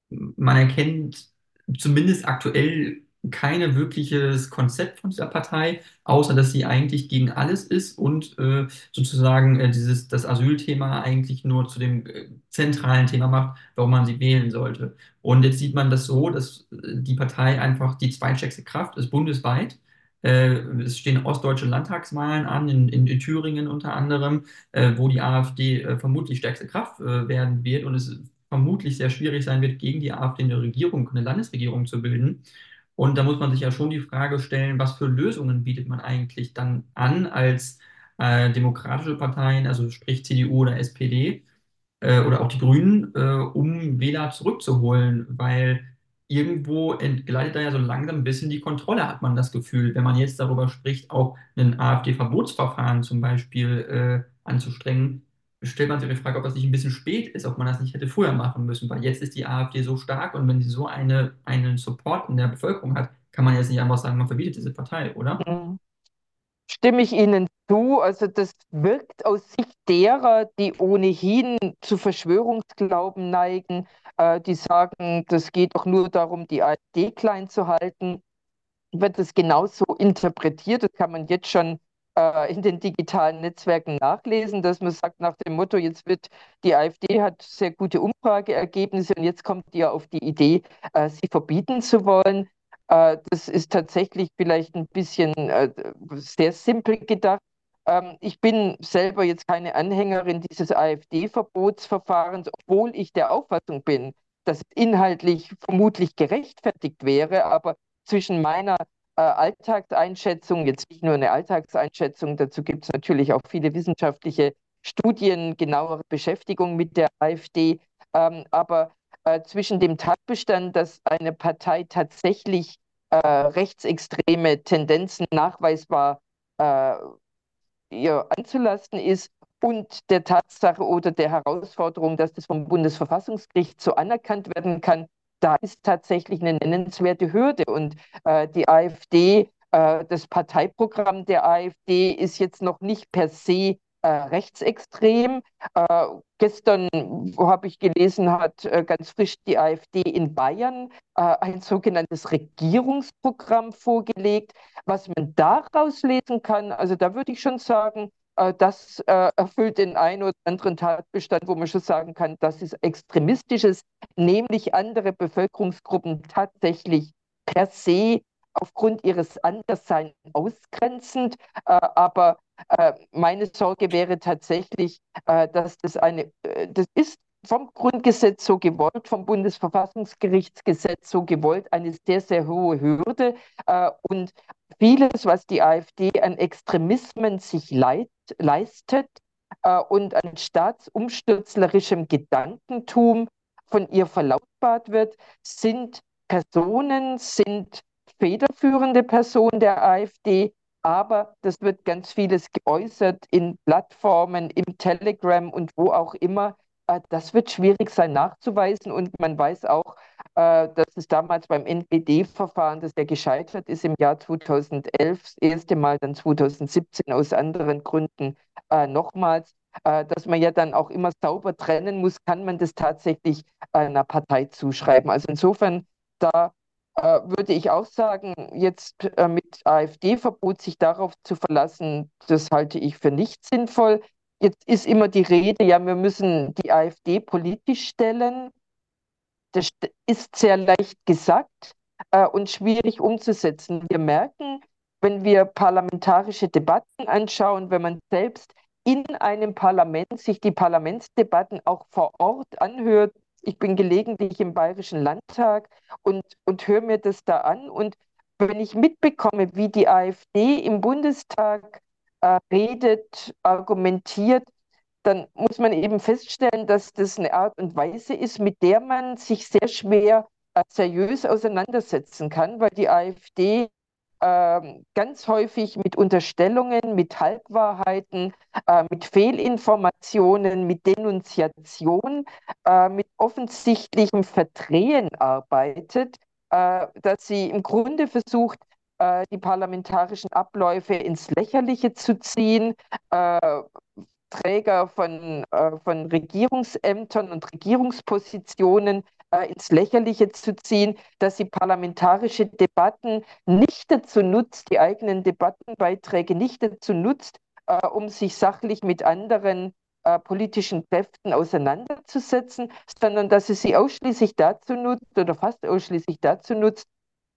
man erkennt zumindest aktuell kein wirkliches Konzept von dieser Partei, außer dass sie eigentlich gegen alles ist und äh, sozusagen äh, dieses, das Asylthema eigentlich nur zu dem äh, zentralen Thema macht, warum man sie wählen sollte. Und jetzt sieht man das so, dass äh, die Partei einfach die zweitstärkste Kraft ist bundesweit. Äh, es stehen ostdeutsche Landtagswahlen an, in, in, in Thüringen unter anderem, äh, wo die AfD vermutlich stärkste Kraft werden wird und es vermutlich sehr schwierig sein wird, gegen die AfD eine Regierung, eine Landesregierung zu bilden. Und da muss man sich ja schon die Frage stellen, was für Lösungen bietet man eigentlich dann an als äh, demokratische Parteien, also sprich CDU oder SPD äh, oder auch die Grünen, äh, um Wähler zurückzuholen, weil irgendwo entgleitet da ja so langsam ein bisschen die Kontrolle, hat man das Gefühl, wenn man jetzt darüber spricht, auch ein AfD-Verbotsverfahren zum Beispiel äh, anzustrengen, stellt man sich die Frage, ob das nicht ein bisschen spät ist, ob man das nicht hätte früher machen müssen, weil jetzt ist die AfD so stark und wenn sie so eine, einen Support in der Bevölkerung hat, kann man jetzt nicht einfach sagen, man verbietet diese Partei, oder? Mhm. Stimme ich Ihnen zu. Also das wirkt aus Sicht derer, die ohnehin zu Verschwörungsglauben neigen, äh, die sagen, das geht doch nur darum, die AfD klein zu halten, wird es genauso interpretiert. Das kann man jetzt schon äh, in den digitalen Netzwerken nachlesen, dass man sagt nach dem Motto, jetzt wird die AfD hat sehr gute Umfrageergebnisse und jetzt kommt ihr auf die Idee, äh, sie verbieten zu wollen. Äh, das ist tatsächlich vielleicht ein bisschen äh, sehr simpel gedacht. Ähm, ich bin selber jetzt keine Anhängerin dieses AfD-Verbotsverfahrens, obwohl ich der Auffassung bin, dass es inhaltlich vermutlich gerechtfertigt wäre, aber zwischen meiner äh, Alltagseinschätzung, jetzt nicht nur eine Alltagseinschätzung, dazu gibt es natürlich auch viele wissenschaftliche Studien, genauere Beschäftigung mit der AfD, ähm, aber äh, zwischen dem Tatbestand, dass eine Partei tatsächlich äh, rechtsextreme Tendenzen nachweisbar äh, ihr anzulasten ist und der Tatsache oder der Herausforderung, dass das vom Bundesverfassungsgericht so anerkannt werden kann, da ist tatsächlich eine nennenswerte Hürde. Und äh, die AfD, äh, das Parteiprogramm der AfD ist jetzt noch nicht per se äh, rechtsextrem. Äh, gestern habe ich gelesen, hat äh, ganz frisch die AfD in Bayern äh, ein sogenanntes Regierungsprogramm vorgelegt. Was man daraus lesen kann, also da würde ich schon sagen, das äh, erfüllt den einen oder anderen Tatbestand, wo man schon sagen kann, das ist extremistisches, nämlich andere Bevölkerungsgruppen tatsächlich per se aufgrund ihres Andersseins ausgrenzend. aber äh, meine Sorge wäre tatsächlich, äh, dass das eine, äh, das ist vom Grundgesetz so gewollt, vom Bundesverfassungsgerichtsgesetz so gewollt, eine sehr, sehr hohe Hürde. Und vieles, was die AfD an Extremismen sich leid, leistet und an staatsumstürzlerischem Gedankentum von ihr verlautbart wird, sind Personen, sind federführende Personen der AfD, aber das wird ganz vieles geäußert in Plattformen, im Telegram und wo auch immer. Äh, das wird schwierig sein nachzuweisen und man weiß auch, äh, dass es damals beim NPD-Verfahren, das ja gescheitert ist im Jahr 2011, das erste Mal dann 2017 aus anderen Gründen äh, nochmals, dass man ja dann auch immer sauber trennen muss, kann man das tatsächlich einer Partei zuschreiben. Also insofern, da würde ich auch sagen, jetzt mit AfD-Verbot sich darauf zu verlassen, das halte ich für nicht sinnvoll. Jetzt ist immer die Rede, ja, wir müssen die AfD politisch stellen. Das ist sehr leicht gesagt äh, und schwierig umzusetzen. Wir merken, wenn wir parlamentarische Debatten anschauen, wenn man selbst in einem Parlament sich die Parlamentsdebatten auch vor Ort anhört, ich bin gelegentlich im Bayerischen Landtag und, und höre mir das da an. Und wenn ich mitbekomme, wie die AfD im Bundestag äh, redet, argumentiert, dann muss man eben feststellen, dass das eine Art und Weise ist, mit der man sich sehr schwer äh, seriös auseinandersetzen kann, weil die AfD ähm, ganz häufig mit Unterstellungen, mit Halbwahrheiten, äh, mit Fehlinformationen, mit Denunziation, äh, mit offensichtlichem Verdrehen arbeitet, äh, dass sie im Grunde versucht, äh, die parlamentarischen Abläufe ins Lächerliche zu ziehen, äh, Träger von, äh, von Regierungsämtern und Regierungspositionen äh, ins Lächerliche zu ziehen, dass sie parlamentarische Debatten nicht dazu nutzt, die eigenen Debattenbeiträge nicht dazu nutzt, äh, um sich sachlich mit anderen äh, politischen Kräften auseinanderzusetzen, sondern dass sie sie ausschließlich dazu nutzt oder fast ausschließlich dazu nutzt,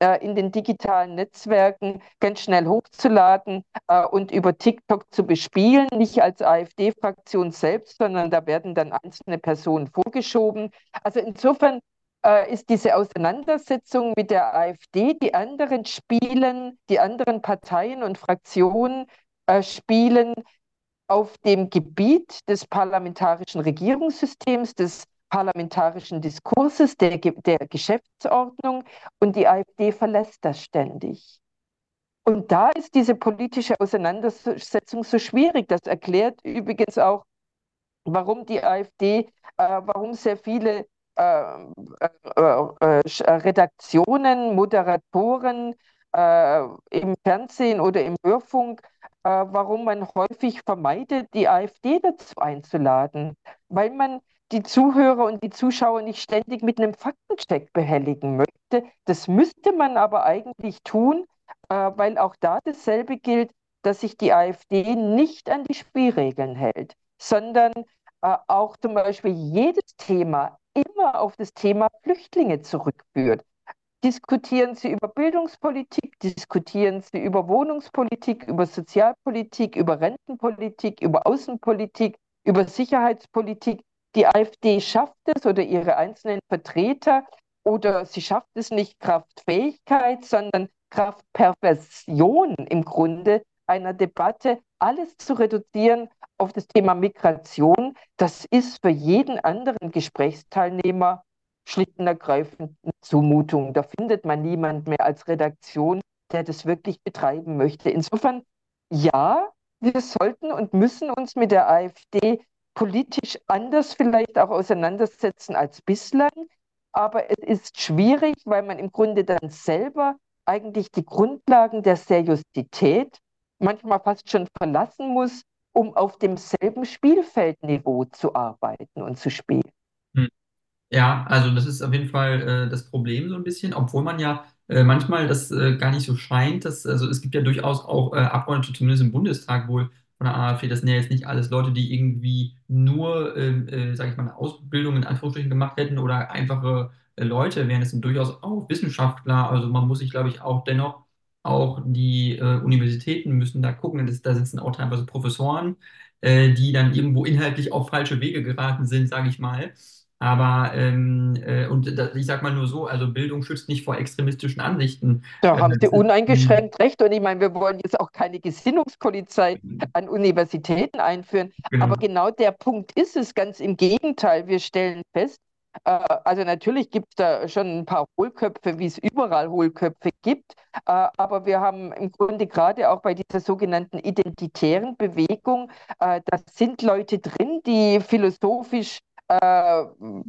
äh, in den digitalen Netzwerken ganz schnell hochzuladen äh, und über TikTok zu bespielen, nicht als AfD-Fraktion selbst, sondern da werden dann einzelne Personen vorgeschoben. Also insofern äh, ist diese Auseinandersetzung mit der AfD, die anderen spielen, die anderen Parteien und Fraktionen äh, spielen auf dem Gebiet des parlamentarischen Regierungssystems, des parlamentarischen Diskurses, der, der Geschäftsordnung und die AfD verlässt das ständig. Und da ist diese politische Auseinandersetzung so schwierig. Das erklärt übrigens auch, warum die AfD, äh, warum sehr viele äh, äh, äh, äh Redaktionen, Moderatoren äh, im Fernsehen oder im Hörfunk, warum man häufig vermeidet, die AfD dazu einzuladen, weil man die Zuhörer und die Zuschauer nicht ständig mit einem Faktencheck behelligen möchte. Das müsste man aber eigentlich tun, äh, weil auch da dasselbe gilt, dass sich die AfD nicht an die Spielregeln hält, sondern äh, auch zum Beispiel jedes Thema immer auf das Thema Flüchtlinge zurückführt. Diskutieren Sie über Bildungspolitik, diskutieren Sie über Wohnungspolitik, über Sozialpolitik, über Rentenpolitik, über Außenpolitik, über Sicherheitspolitik. Die AfD schafft es oder ihre einzelnen Vertreter oder sie schafft es nicht Kraft Fähigkeit, sondern Kraft Perversion im Grunde einer Debatte, alles zu reduzieren auf das Thema Migration. Das ist für jeden anderen Gesprächsteilnehmer schlicht und ergreifend eine Zumutung. Da findet man niemand mehr als Redaktion, der das wirklich betreiben möchte. Insofern, ja, wir sollten und müssen uns mit der AfD politisch anders vielleicht auch auseinandersetzen als bislang. Aber es ist schwierig, weil man im Grunde dann selber eigentlich die Grundlagen der Seriosität manchmal fast schon verlassen muss, um auf demselben Spielfeldniveau zu arbeiten und zu spielen. Hm. Ja, also das ist auf jeden Fall äh, das Problem so ein bisschen, obwohl man ja äh, manchmal das äh, gar nicht so scheint. Dass, also es gibt ja durchaus auch äh, Abgeordnete, zumindest im Bundestag wohl, von der AfD, das sind ja jetzt nicht alles Leute, die irgendwie nur, ähm, äh, sage ich mal, eine Ausbildung in Anführungsstrichen gemacht hätten oder einfache äh, Leute, wären es sind durchaus auch Wissenschaftler. Also man muss sich, glaube ich, auch dennoch, auch die äh, Universitäten müssen da gucken, das, da sitzen auch teilweise Professoren, äh, die dann irgendwo inhaltlich auf falsche Wege geraten sind, sage ich mal. Aber ähm, äh, und da, ich sage mal nur so, also Bildung schützt nicht vor extremistischen Ansichten. Da haben Sie uneingeschränkt recht. Und ich meine, wir wollen jetzt auch keine Gesinnungspolizei an Universitäten einführen. Genau. Aber genau der Punkt ist es, ganz im Gegenteil. Wir stellen fest, äh, also natürlich gibt es da schon ein paar Hohlköpfe, wie es überall Hohlköpfe gibt. Äh, aber wir haben im Grunde gerade auch bei dieser sogenannten identitären Bewegung, äh, da sind Leute drin, die philosophisch äh,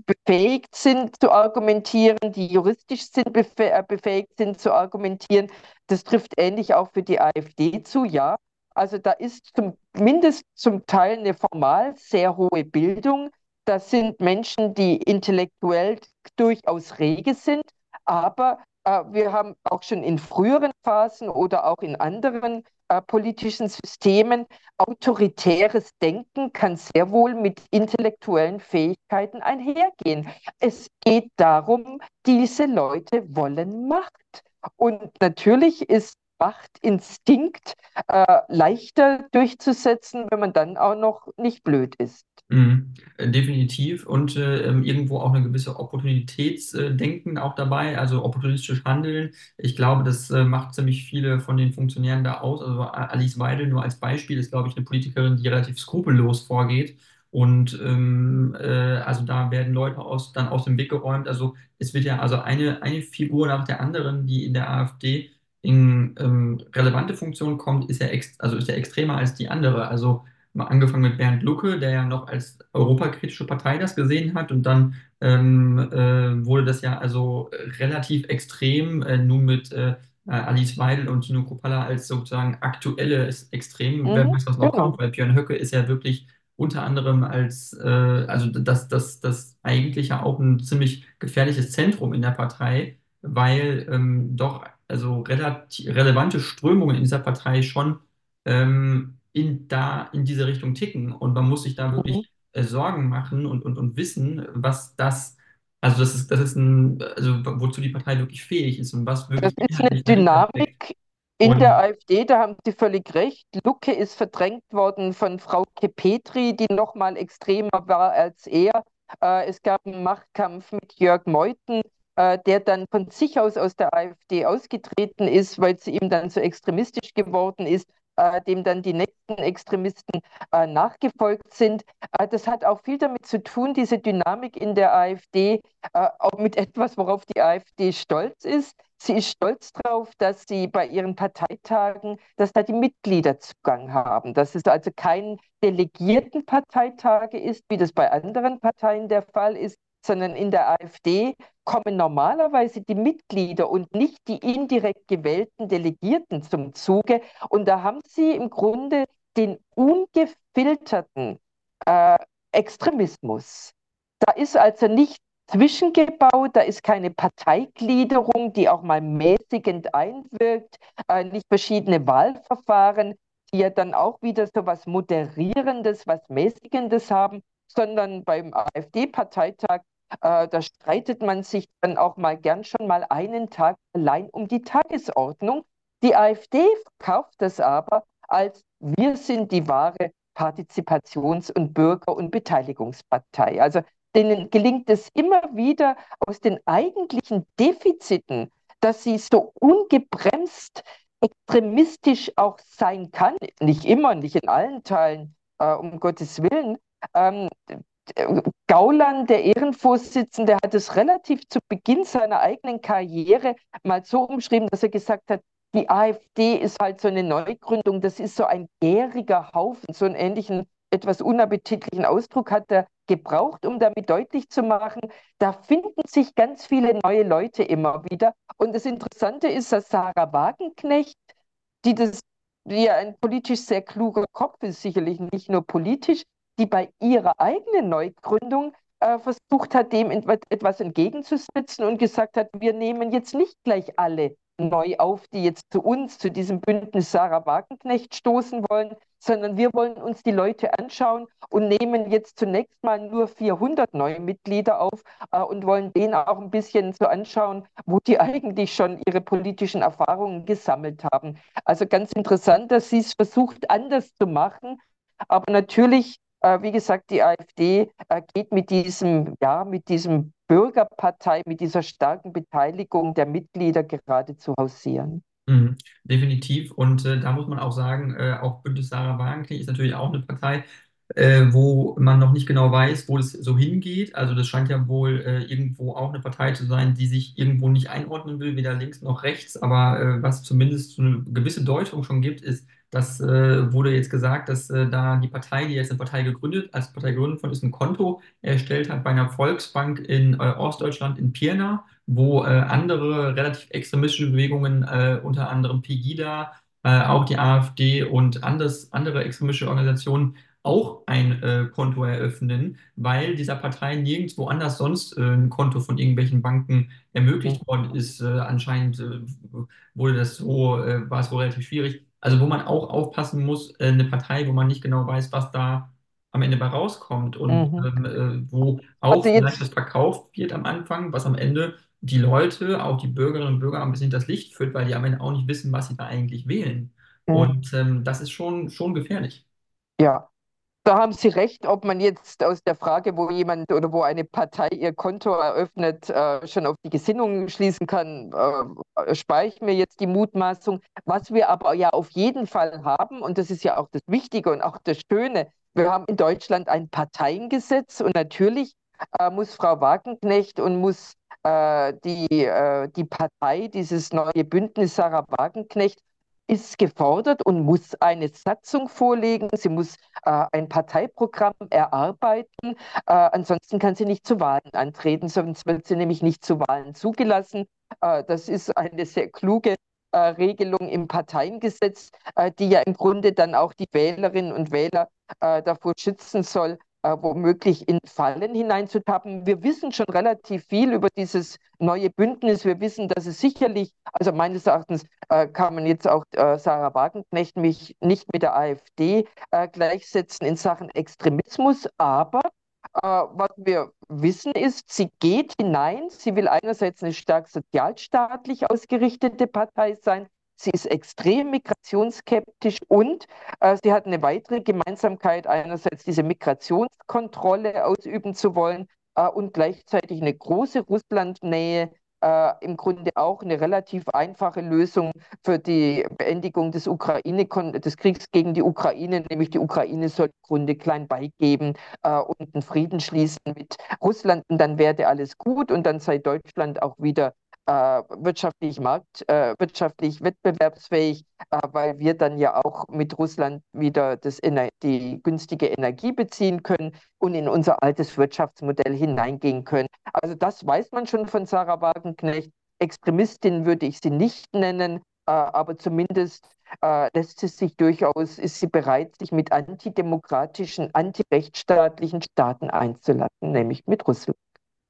befähigt sind zu argumentieren, die juristisch sind, äh, befähigt sind zu argumentieren. Das trifft ähnlich auch für die AfD zu, ja. Also da ist zumindest zum Teil eine formal sehr hohe Bildung. Das sind Menschen, die intellektuell durchaus rege sind, aber äh, wir haben auch schon in früheren Phasen oder auch in anderen äh, politischen Systemen autoritäres Denken kann sehr wohl mit intellektuellen Fähigkeiten einhergehen. Es geht darum, diese Leute wollen Macht. Und natürlich ist Machtinstinkt äh, leichter durchzusetzen, wenn man dann auch noch nicht blöd ist. Mhm, äh, definitiv und äh, ähm, irgendwo auch eine gewisse Opportunitätsdenken auch dabei, also opportunistisch handeln. Ich glaube, das äh, macht ziemlich viele von den Funktionären da aus. Also Alice Weidel nur als Beispiel ist, glaube ich, eine Politikerin, die relativ skrupellos vorgeht. Und ähm, äh, also da werden Leute aus, dann aus dem Weg geräumt. Also es wird ja also eine, eine Figur nach der anderen, die in der AfD in ähm, relevante Funktionen kommt, ist ja, ex also ist ja extremer als die andere. Also mal angefangen mit Bernd Lucke, der ja noch als europakritische Partei das gesehen hat und dann ähm, äh, wurde das ja also relativ extrem, äh, nun mit äh, Alice Weidel und Tino Kropalla als sozusagen aktuelles Extrem, mhm, wer weiß, was noch genau. kommt, weil Björn Höcke ist ja wirklich unter anderem als, äh, also das, das, das eigentlich ja auch ein ziemlich gefährliches Zentrum in der Partei, weil ähm, doch also relativ relevante Strömungen in dieser Partei schon ähm, in, da in diese Richtung ticken und man muss sich da wirklich mhm. äh, Sorgen machen und, und, und wissen, was das Also das ist, das ist ein, also wozu die Partei wirklich fähig ist und was Das wirklich ist eine. Dynamik in der AfD, da haben Sie völlig recht. Lucke ist verdrängt worden von Frau Petri, die noch mal extremer war als er. Äh, es gab einen Machtkampf mit Jörg Meuthen, äh, der dann von sich aus aus der AfD ausgetreten ist, weil sie ihm dann so extremistisch geworden ist, dem dann die nächsten Extremisten äh, nachgefolgt sind. Äh, das hat auch viel damit zu tun, diese Dynamik in der AfD, äh, auch mit etwas, worauf die AfD stolz ist. Sie ist stolz darauf, dass sie bei ihren Parteitagen, dass da die Mitglieder Zugang haben, dass es also kein Delegiertenparteitage ist, wie das bei anderen Parteien der Fall ist, sondern in der AfD kommen normalerweise die Mitglieder und nicht die indirekt gewählten Delegierten zum Zuge. Und da haben sie im Grunde den ungefilterten äh, Extremismus. Da ist also nicht zwischengebaut, da ist keine Parteigliederung, die auch mal mäßigend einwirkt, äh, nicht verschiedene Wahlverfahren, die ja dann auch wieder so was Moderierendes, was Mäßigendes haben, sondern beim AfD-Parteitag, äh, da streitet man sich dann auch mal gern schon mal einen Tag allein um die Tagesordnung. Die AfD verkauft das aber als wir sind die wahre Partizipations- und Bürger- und Beteiligungspartei. Also denen gelingt es immer wieder aus den eigentlichen Defiziten, dass sie so ungebremst extremistisch auch sein kann, nicht immer, nicht in allen Teilen, äh, um Gottes Willen. Ähm, Gauland, der Ehrenvorsitzende, hat es relativ zu Beginn seiner eigenen Karriere mal so umschrieben, dass er gesagt hat, die AfD ist halt so eine Neugründung, das ist so ein gäriger Haufen, so einen ähnlichen, etwas unappetitlichen Ausdruck hat er gebraucht, um damit deutlich zu machen, da finden sich ganz viele neue Leute immer wieder. Und das Interessante ist, dass Sarah Wagenknecht, die das, die ja ein politisch sehr kluger Kopf ist, sicherlich nicht nur politisch, die bei ihrer eigenen Neugründung äh, versucht hat, dem etwas entgegenzusetzen und gesagt hat, wir nehmen jetzt nicht gleich alle neu auf, die jetzt zu uns, zu diesem Bündnis Sarah Wagenknecht stoßen wollen, sondern wir wollen uns die Leute anschauen und nehmen jetzt zunächst mal nur 400 neue Mitglieder auf äh, und wollen denen auch ein bisschen so anschauen, wo die eigentlich schon ihre politischen Erfahrungen gesammelt haben. Also ganz interessant, dass sie es versucht anders zu machen, aber natürlich wie gesagt, die AfD äh, geht mit diesem, ja, mit diesem Bürgerpartei, mit dieser starken Beteiligung der Mitglieder geradezu hausieren. Mhm, definitiv. Und äh, da muss man auch sagen, äh, auch Bündnis Sarah Wagenknecht ist natürlich auch eine Partei, äh, wo man noch nicht genau weiß, wo es so hingeht. Also das scheint ja wohl äh, irgendwo auch eine Partei zu sein, die sich irgendwo nicht einordnen will, weder links noch rechts. Aber äh, was zumindest so eine gewisse Deutung schon gibt, ist, das äh, wurde jetzt gesagt, dass äh, da die Partei, die jetzt eine Partei gegründet, als Partei gegründet von ist, ein Konto erstellt hat bei einer Volksbank in äh, Ostdeutschland in Pirna, wo äh, andere relativ extremistische Bewegungen, äh, unter anderem Pegida, äh, auch die AfD und anders, andere extremistische Organisationen auch ein Konto eröffnen, weil dieser Partei nirgendwo anders sonst ein Konto von irgendwelchen Banken ermöglicht worden ist. Anscheinend wurde das so, war es wohl relativ schwierig. Also wo man auch aufpassen muss, äh, eine Partei, wo man nicht genau weiß, was da am Ende bei rauskommt und Mhm. ähm, äh, wo auch Also vielleicht das verkauft wird am Anfang, was am Ende die Leute, auch die Bürgerinnen und Bürger ein bisschen das Licht führt, weil die am Ende auch nicht wissen, was sie da eigentlich wählen. mhm. Und ähm, das ist schon, schon gefährlich. ja, Da haben Sie recht, ob man jetzt aus der Frage, wo jemand oder wo eine Partei ihr Konto eröffnet, äh, schon auf die Gesinnung schließen kann, äh, spare ich mir jetzt die Mutmaßung. Was wir aber ja auf jeden Fall haben, und das ist ja auch das Wichtige und auch das Schöne, wir haben in Deutschland ein Parteiengesetz und natürlich äh, muss Frau Wagenknecht und muss äh, die, äh, die Partei, dieses neue Bündnis Sarah Wagenknecht, ist gefordert und muss eine Satzung vorlegen. Sie muss äh, ein Parteiprogramm erarbeiten. Äh, ansonsten kann sie nicht zu Wahlen antreten, sonst wird sie nämlich nicht zu Wahlen zugelassen. Äh, das ist eine sehr kluge äh, Regelung im Parteiengesetz, äh, die ja im Grunde dann auch die Wählerinnen und Wähler äh, davor schützen soll, äh, womöglich in Fallen hineinzutappen. Wir wissen schon relativ viel über dieses neue Bündnis. Wir wissen, dass es sicherlich, also meines Erachtens äh, kann man jetzt auch äh, Sarah Wagenknecht mich nicht mit der AfD äh, gleichsetzen in Sachen Extremismus, aber Äh, was wir wissen ist, sie geht hinein. Sie will einerseits eine stark sozialstaatlich ausgerichtete Partei sein. Sie ist extrem migrationsskeptisch und äh, sie hat eine weitere Gemeinsamkeit, einerseits diese Migrationskontrolle ausüben zu wollen äh, und gleichzeitig eine große Russlandnähe äh, im Grunde auch eine relativ einfache Lösung für die Beendigung des, Ukraine des Kriegs gegen die Ukraine, nämlich die Ukraine soll im Grunde klein beigeben äh, und einen Frieden schließen mit Russland und dann werde alles gut und dann sei Deutschland auch wieder wirtschaftlich markt, äh, wirtschaftlich wettbewerbsfähig, äh, weil wir dann ja auch mit Russland wieder das die günstige Energie beziehen können und in unser altes Wirtschaftsmodell hineingehen können. Also das weiß man schon von Sarah Wagenknecht. Extremistin würde ich sie nicht nennen, äh, aber zumindest äh, lässt sie sich durchaus, ist sie bereit, sich mit antidemokratischen, antirechtsstaatlichen Staaten einzulassen, nämlich mit Russland.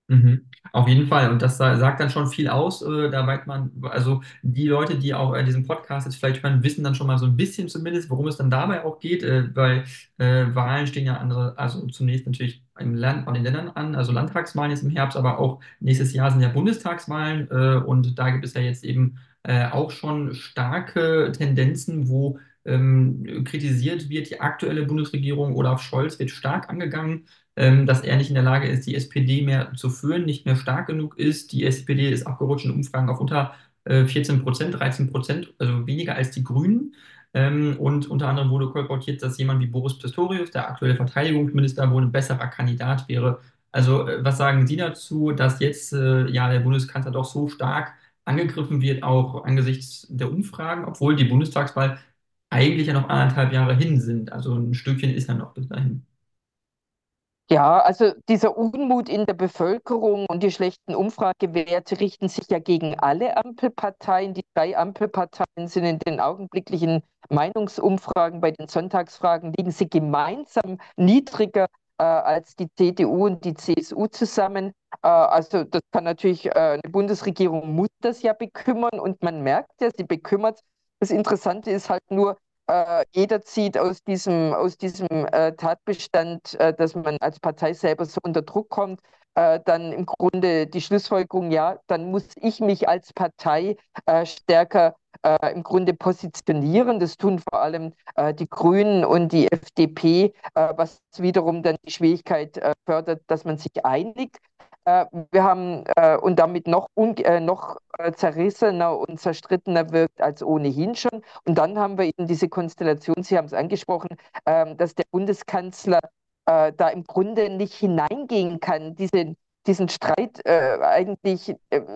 Mhm. Auf jeden Fall. Und das sagt dann schon viel aus. Äh, da weiß man, also die Leute, die auch äh, diesen Podcast jetzt vielleicht hören, wissen dann schon mal so ein bisschen zumindest, worum es dann dabei auch geht, äh, weil äh, Wahlen stehen ja andere, also zunächst natürlich im Land, an den Ländern an, also Landtagswahlen jetzt im Herbst, aber auch nächstes Jahr sind ja Bundestagswahlen äh, und da gibt es ja jetzt eben äh, auch schon starke Tendenzen, wo ähm, kritisiert wird, die aktuelle Bundesregierung Olaf Scholz wird stark angegangen dass er nicht in der Lage ist, die SPD mehr zu führen, nicht mehr stark genug ist. Die SPD ist abgerutscht in Umfragen auf unter äh, 14 Prozent, 13 Prozent, also weniger als die Grünen. Ähm, und unter anderem wurde kolportiert, dass jemand wie Boris Pistorius, der aktuelle Verteidigungsminister, wohl ein besserer Kandidat wäre. Also, äh, was sagen Sie dazu, dass jetzt äh, ja der Bundeskanzler doch so stark angegriffen wird, auch angesichts der Umfragen, obwohl die Bundestagswahl eigentlich ja noch anderthalb Jahre hin sind. Also ein Stückchen ist ja noch bis dahin. Ja, also dieser Unmut in der Bevölkerung und die schlechten Umfragewerte richten sich ja gegen alle Ampelparteien. Die drei Ampelparteien sind in den augenblicklichen Meinungsumfragen, bei den Sonntagsfragen liegen sie gemeinsam niedriger äh, als die CDU und die CSU zusammen. Äh, also das kann natürlich, äh, eine Bundesregierung muss das ja bekümmern und man merkt ja, sie bekümmert. Das Interessante ist halt nur, äh, jeder zieht aus diesem, aus diesem äh, Tatbestand, äh, dass man als Partei selber so unter Druck kommt, äh, dann im Grunde die Schlussfolgerung, ja, dann muss ich mich als Partei äh, stärker äh, im Grunde positionieren. Das tun vor allem die Grünen und die FDP, was wiederum dann die Schwierigkeit fördert, dass man sich einigt. Äh, wir haben äh, und damit noch, äh, noch zerrissener und zerstrittener wirkt als ohnehin schon. Und dann haben wir eben diese Konstellation, Sie haben es angesprochen, ähm, dass der Bundeskanzler da im Grunde nicht hineingehen kann, diese, diesen Streit eigentlich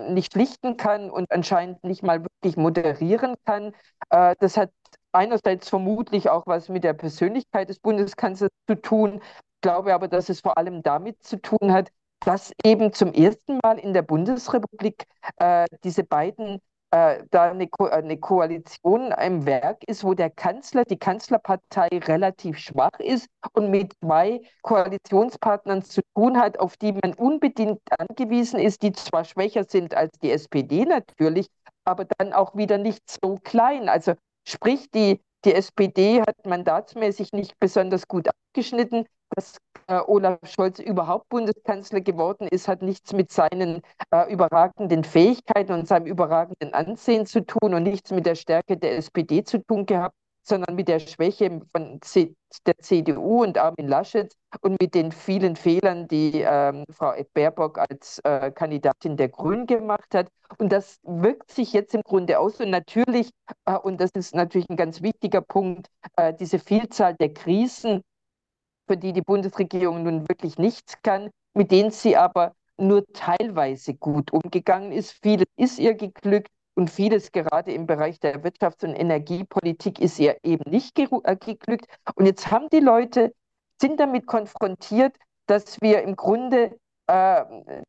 nicht schlichten kann und anscheinend nicht mal wirklich moderieren kann. das hat einerseits vermutlich auch was mit der Persönlichkeit des Bundeskanzlers zu tun. Ich glaube aber, dass es vor allem damit zu tun hat, dass eben zum ersten Mal in der Bundesrepublik äh, diese beiden äh, da eine, Ko eine, Koalition im Werk ist, wo der Kanzler, die Kanzlerpartei relativ schwach ist und mit zwei Koalitionspartnern zu tun hat, auf die man unbedingt angewiesen ist, die zwar schwächer sind als die SPD natürlich, aber dann auch wieder nicht so klein. Also sprich, die, die SPD hat mandatsmäßig nicht besonders gut abgeschnitten. Das äh, Olaf Scholz überhaupt Bundeskanzler geworden ist, hat nichts mit seinen äh, überragenden Fähigkeiten und seinem überragenden Ansehen zu tun und nichts mit der Stärke der SPD zu tun gehabt, sondern mit der Schwäche von C der CDU und Armin Laschet und mit den vielen Fehlern, die ähm, Frau Baerbock als äh, Kandidatin der Grünen gemacht hat. Und das wirkt sich jetzt im Grunde aus. Und natürlich, äh, und das ist natürlich ein ganz wichtiger Punkt, äh, diese Vielzahl der Krisen, für die die Bundesregierung nun wirklich nichts kann, mit denen sie aber nur teilweise gut umgegangen ist. Vieles ist ihr geglückt und vieles gerade im Bereich der Wirtschafts- und Energiepolitik ist ihr eben nicht äh, geglückt. Und jetzt haben die Leute, sind damit konfrontiert, dass wir im Grunde äh,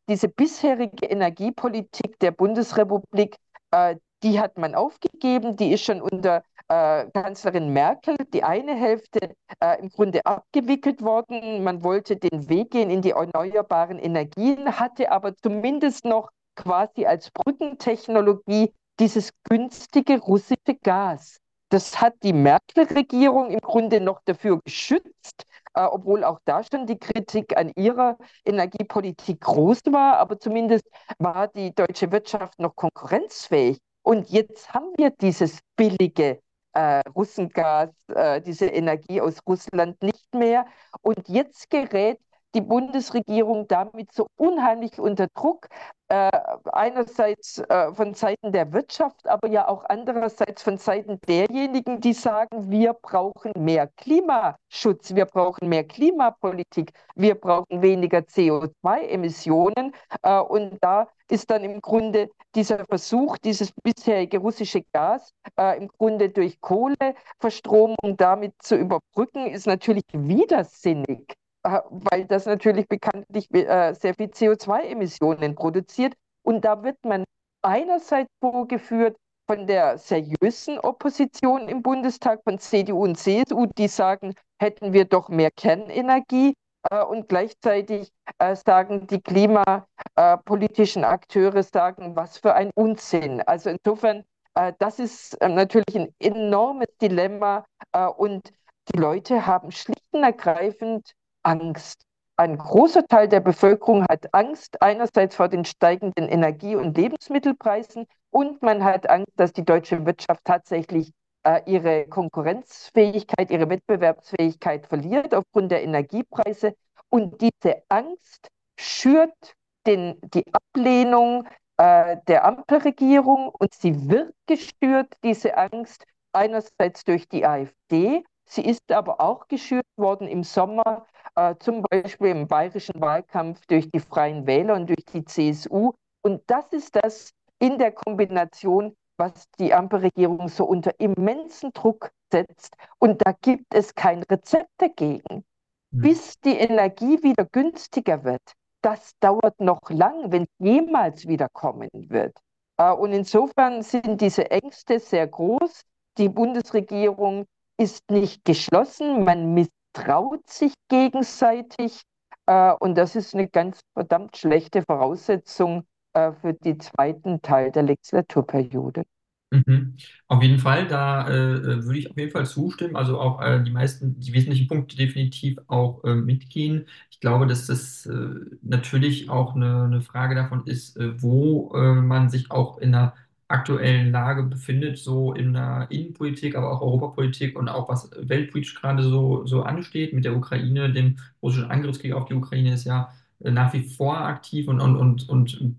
diese bisherige Energiepolitik der Bundesrepublik, äh, die hat man aufgegeben, die ist schon unter äh, Kanzlerin Merkel die eine Hälfte äh, im Grunde abgewickelt worden. Man wollte den Weg gehen in die erneuerbaren Energien, hatte aber zumindest noch quasi als Brückentechnologie dieses günstige russische Gas. Das hat die Merkel-Regierung im Grunde noch dafür geschützt, äh, obwohl auch da schon die Kritik an ihrer Energiepolitik groß war, aber zumindest war die deutsche Wirtschaft noch konkurrenzfähig. Und jetzt haben wir dieses billige äh, Russengas, äh, diese Energie aus Russland nicht mehr. Und jetzt gerät die Bundesregierung damit so unheimlich unter Druck, äh, einerseits äh, von Seiten der Wirtschaft, aber ja auch andererseits von Seiten derjenigen, die sagen, wir brauchen mehr Klimaschutz, wir brauchen mehr Klimapolitik, wir brauchen weniger CO2-Emissionen. Äh, und da ist dann im Grunde dieser Versuch, dieses bisherige russische Gas äh, im Grunde durch Kohleverstromung damit zu überbrücken, ist natürlich widersinnig. Äh, weil das natürlich bekanntlich äh, sehr viel CO2-Emissionen produziert. Und da wird man einerseits vorgeführt von der seriösen Opposition im Bundestag, von CDU und CSU, die sagen, hätten wir doch mehr Kernenergie. Äh, und gleichzeitig sagen die klimapolitischen Akteure, sagen, was für ein Unsinn. Also insofern, das ist natürlich ein enormes Dilemma. Und die Leute haben schlicht und ergreifend Angst. Ein großer Teil der Bevölkerung hat Angst, einerseits vor den steigenden Energie- und Lebensmittelpreisen und man hat Angst, dass die deutsche Wirtschaft tatsächlich äh, ihre Konkurrenzfähigkeit, ihre Wettbewerbsfähigkeit verliert aufgrund der Energiepreise. Und diese Angst schürt den, die Ablehnung äh, der Ampelregierung und sie wird gestört, diese Angst, einerseits durch die AfD, sie ist aber auch geschürt worden im Sommer äh, zum Beispiel im bayerischen Wahlkampf durch die Freien Wähler und durch die CSU. Und das ist das in der Kombination, was die Ampelregierung so unter immensen Druck setzt. Und da gibt es kein Rezept dagegen. Mhm. Bis die Energie wieder günstiger wird, das dauert noch lang, wenn es jemals wieder kommen wird. Äh, und insofern sind diese Ängste sehr groß. Die Bundesregierung ist nicht geschlossen. Man misst traut sich gegenseitig. Äh, und das ist eine ganz verdammt schlechte Voraussetzung äh, für den zweiten Teil der Legislaturperiode. Mhm. Auf jeden Fall, da äh, würde ich auf jeden Fall zustimmen. Also auch äh, die meisten, die wesentlichen Punkte definitiv auch äh, mitgehen. Ich glaube, dass das äh, natürlich auch eine, eine, Frage davon ist, wo man sich auch in einer aktuellen Lage befindet, so in der Innenpolitik, aber auch Europapolitik und auch was weltpolitisch gerade so, so ansteht mit der Ukraine, dem russischen Angriffskrieg auf die Ukraine ist ja nach wie vor aktiv und, und, und, und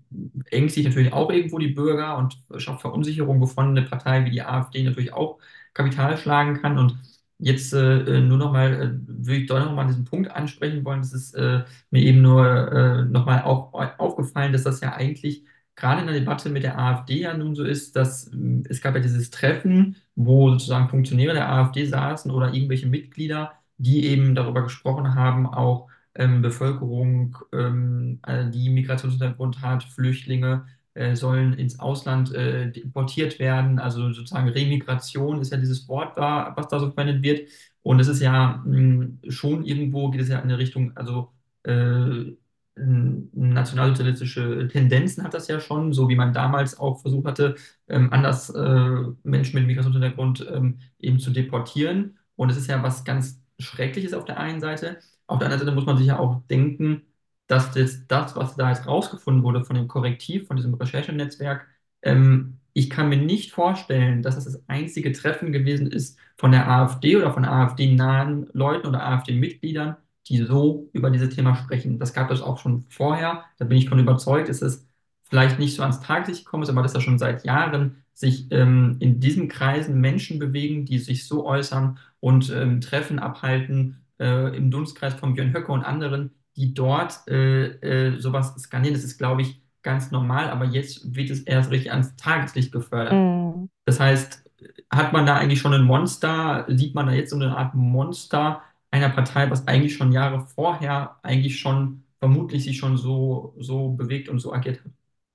ängstigt natürlich auch irgendwo die Bürger und schafft Verunsicherung, wovon eine Partei wie die AfD natürlich auch Kapital schlagen kann. Und jetzt äh, nur nochmal, äh, würde ich doch nochmal diesen Punkt ansprechen wollen. Das ist äh, mir eben nur äh, nochmal auch aufgefallen, dass das ja eigentlich gerade in der Debatte mit der AfD ja nun so ist, dass äh, es gab ja dieses Treffen, wo sozusagen Funktionäre der AfD saßen oder irgendwelche Mitglieder, die eben darüber gesprochen haben, auch ähm, Bevölkerung, ähm, äh, die Migrationshintergrund hat, Flüchtlinge, äh, sollen ins Ausland äh, deportiert werden. Also sozusagen Remigration ist ja dieses Wort, da, was da so verwendet wird. Und es ist ja mh, hm, schon irgendwo, geht es ja in eine Richtung, also äh, nationalsozialistische Tendenzen hat das ja schon, so wie man damals auch versucht hatte, ähm, anders äh, Menschen mit Migrationshintergrund ähm, eben zu deportieren. Und es ist ja was ganz Schreckliches auf der einen Seite. Auf der anderen Seite muss man sich ja auch denken, dass das, das was da jetzt rausgefunden wurde von dem Korrektiv, von diesem Recherchenetzwerk, ähm, ich kann mir nicht vorstellen, dass das das einzige Treffen gewesen ist von der AfD oder von AfD-nahen Leuten oder AfD-Mitgliedern, die so über dieses Thema sprechen. Das gab es auch schon vorher. Da bin ich von überzeugt, dass es vielleicht nicht so ans Tageslicht gekommen ist, aber dass da schon seit Jahren sich ähm, in diesen Kreisen Menschen bewegen, die sich so äußern und ähm, Treffen abhalten äh, im Dunstkreis von Björn Höcke und anderen, die dort äh, äh, sowas skanieren. Das ist, glaube ich, ganz normal, aber jetzt wird es erst richtig ans Tageslicht gefördert. Mm. Das heißt, hat man da eigentlich schon ein Monster? Sieht man da jetzt so eine Art Monster? Einer Partei, was eigentlich schon Jahre vorher eigentlich schon vermutlich sich schon so, so bewegt und so agiert hat.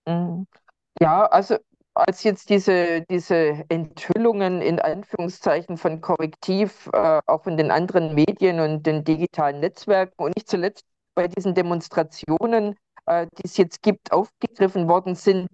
Mhm. Ja, also als jetzt diese, diese Enthüllungen in Anführungszeichen von Korrektiv äh, auch in den anderen Medien und den digitalen Netzwerken und nicht zuletzt bei diesen Demonstrationen, äh, die es jetzt gibt, aufgegriffen worden sind.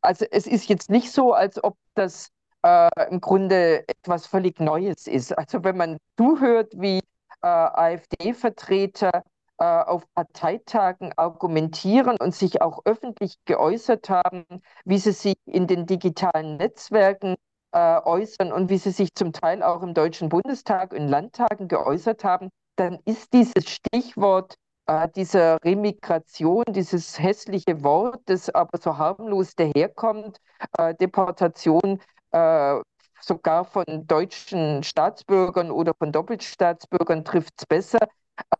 Also es ist jetzt nicht so, als ob das äh, im Grunde etwas völlig Neues ist. Also wenn man zuhört, wie äh, AfD-Vertreter äh, auf Parteitagen argumentieren und sich auch öffentlich geäußert haben, wie sie sich in den digitalen Netzwerken äh, äußern und wie sie sich zum Teil auch im Deutschen Bundestag in Landtagen geäußert haben, dann ist dieses Stichwort äh, dieser Remigration, dieses hässliche Wort, das aber so harmlos daherkommt, äh, Deportation äh, sogar von deutschen Staatsbürgern oder von Doppelstaatsbürgern trifft es besser,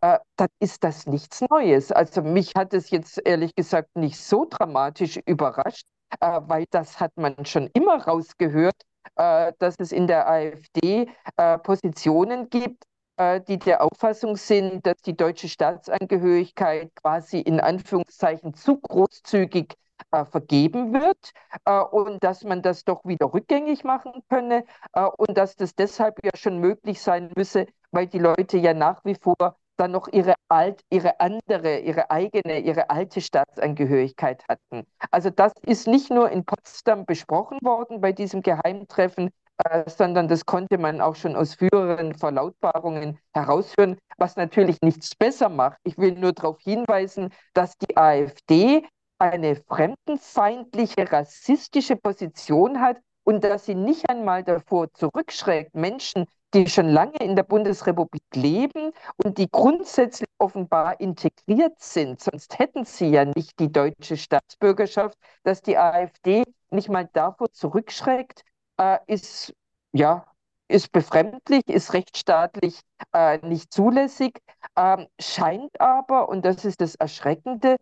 äh, dann ist das nichts Neues. Also mich hat es jetzt ehrlich gesagt nicht so dramatisch überrascht, äh, weil das hat man schon immer rausgehört, äh, dass es in der AfD äh, Positionen gibt, äh, die der Auffassung sind, dass die deutsche Staatsangehörigkeit quasi in Anführungszeichen zu großzügig äh, vergeben wird äh, und dass man das doch wieder rückgängig machen könne äh, und dass das deshalb ja schon möglich sein müsse, weil die Leute ja nach wie vor dann noch ihre alt, ihre andere, ihre eigene, ihre alte Staatsangehörigkeit hatten. Also das ist nicht nur in Potsdam besprochen worden bei diesem Geheimtreffen, äh, sondern das konnte man auch schon aus früheren Verlautbarungen heraushören, was natürlich nichts besser macht. Ich will nur darauf hinweisen, dass die AfD eine fremdenfeindliche, rassistische Position hat und dass sie nicht einmal davor zurückschreckt, Menschen, die schon lange in der Bundesrepublik leben und die grundsätzlich offenbar integriert sind, sonst hätten sie ja nicht die deutsche Staatsbürgerschaft, dass die AfD nicht mal davor zurückschreckt, äh, ist ja ist befremdlich, ist rechtsstaatlich äh, nicht zulässig, ähm, scheint aber, und das ist das Erschreckende,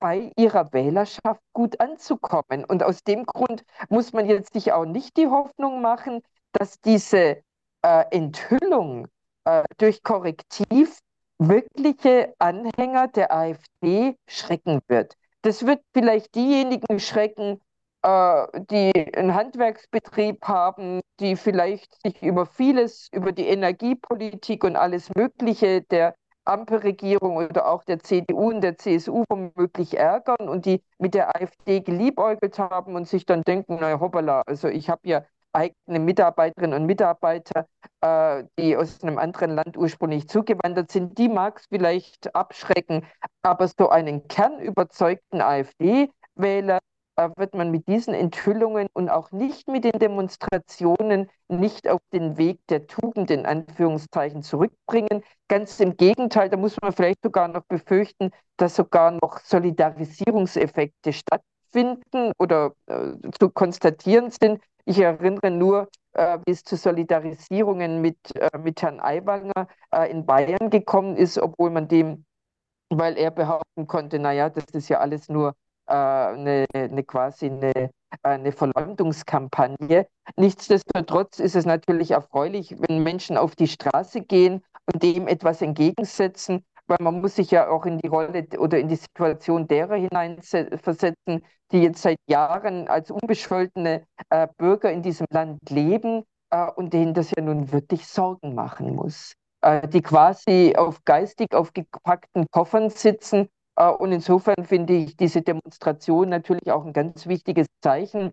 bei ihrer Wählerschaft gut anzukommen. Und aus dem Grund muss man jetzt sich auch nicht die Hoffnung machen, dass diese äh, Enthüllung äh, durch Korrektiv wirkliche Anhänger der AfD schrecken wird. Das wird vielleicht diejenigen schrecken, äh, die einen Handwerksbetrieb haben, die vielleicht sich über vieles, über die Energiepolitik und alles Mögliche der Ampelregierung oder auch der CDU und der CSU womöglich ärgern und die mit der AfD geliebäugelt haben und sich dann denken, naja, hoppala, also ich habe ja eigene Mitarbeiterinnen und Mitarbeiter, äh, die aus einem anderen Land ursprünglich zugewandert sind, die mag es vielleicht abschrecken, aber so einen kernüberzeugten AfD-Wähler, wird man mit diesen Enthüllungen und auch nicht mit den Demonstrationen nicht auf den Weg der Tugend in Anführungszeichen zurückbringen. Ganz im Gegenteil, da muss man vielleicht sogar noch befürchten, dass sogar noch Solidarisierungseffekte stattfinden oder äh, zu konstatieren sind. Ich erinnere nur, äh, wie es zu Solidarisierungen mit, äh, mit Herrn Aiwanger äh, in Bayern gekommen ist, obwohl man dem, weil er behaupten konnte, naja, das ist ja alles nur eine, eine quasi eine, eine Verleumdungskampagne. Nichtsdestotrotz ist es natürlich erfreulich, wenn Menschen auf die Straße gehen und dem etwas entgegensetzen, weil man muss sich ja auch in die Rolle oder in die Situation derer hineinversetzen, die jetzt seit Jahren als unbescholtene äh, Bürger in diesem Land leben äh, und denen das ja nun wirklich Sorgen machen muss, äh, die quasi auf geistig aufgepackten Koffern sitzen äh, und insofern finde ich diese Demonstration natürlich auch ein ganz wichtiges Zeichen.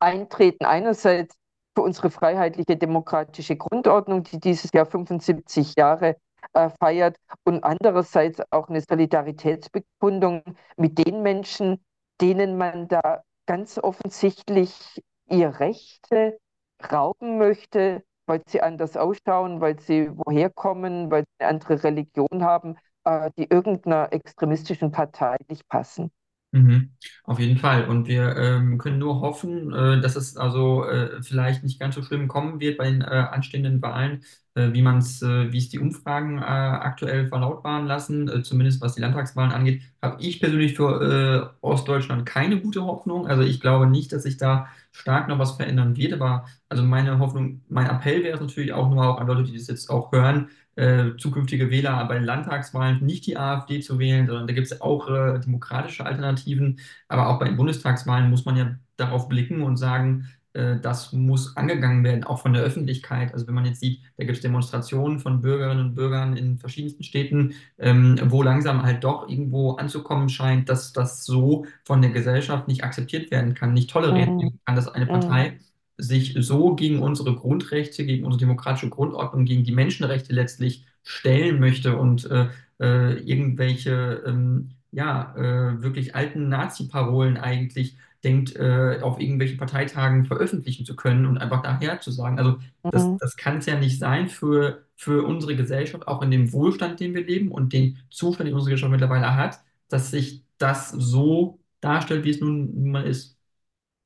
Eintreten einerseits für unsere freiheitliche demokratische Grundordnung, die dieses Jahr 75 Jahre äh, feiert, und andererseits auch eine Solidaritätsbekundung mit den Menschen, denen man da ganz offensichtlich ihr Rechte rauben möchte, weil sie anders ausschauen, weil sie woher kommen, weil sie eine andere Religion haben äh, die irgendeiner extremistischen Partei nicht passen. Mhm, auf jeden Fall. Und wir ähm, können nur hoffen, äh, dass es also äh, vielleicht nicht ganz so schlimm kommen wird bei den äh, anstehenden Wahlen, äh, wie man es, äh, wie es die Umfragen aktuell verlautbaren lassen, zumindest was die Landtagswahlen angeht, habe ich persönlich für Ostdeutschland keine gute Hoffnung. Also ich glaube nicht, dass sich da stark noch was verändern wird. Aber also meine Hoffnung, mein Appell wäre es natürlich auch nur auch an Leute, die das jetzt auch hören, äh, zukünftige Wähler bei den Landtagswahlen nicht die AfD zu wählen, sondern da gibt es auch äh, demokratische Alternativen. Aber auch bei den Bundestagswahlen muss man ja darauf blicken und sagen, äh, das muss angegangen werden, auch von der Öffentlichkeit. Also wenn man jetzt sieht, da gibt es Demonstrationen von Bürgerinnen und Bürgern in verschiedensten Städten, ähm, wo langsam halt doch irgendwo anzukommen scheint, dass das so von der Gesellschaft nicht akzeptiert werden kann, nicht toleriert mhm. werden kann, dass eine Partei mhm sich so gegen unsere Grundrechte, gegen unsere demokratische Grundordnung, gegen die Menschenrechte letztlich stellen möchte und äh, äh, irgendwelche ähm, ja, äh, wirklich alten Nazi-Parolen eigentlich denkt, äh, auf irgendwelchen Parteitagen veröffentlichen zu können und einfach daher zu sagen. Also das, Mhm. das kann es ja nicht sein für, für unsere Gesellschaft, auch in dem Wohlstand, den wir leben und den Zustand, den unsere Gesellschaft mittlerweile hat, dass sich das so darstellt, wie es nun, nun mal ist.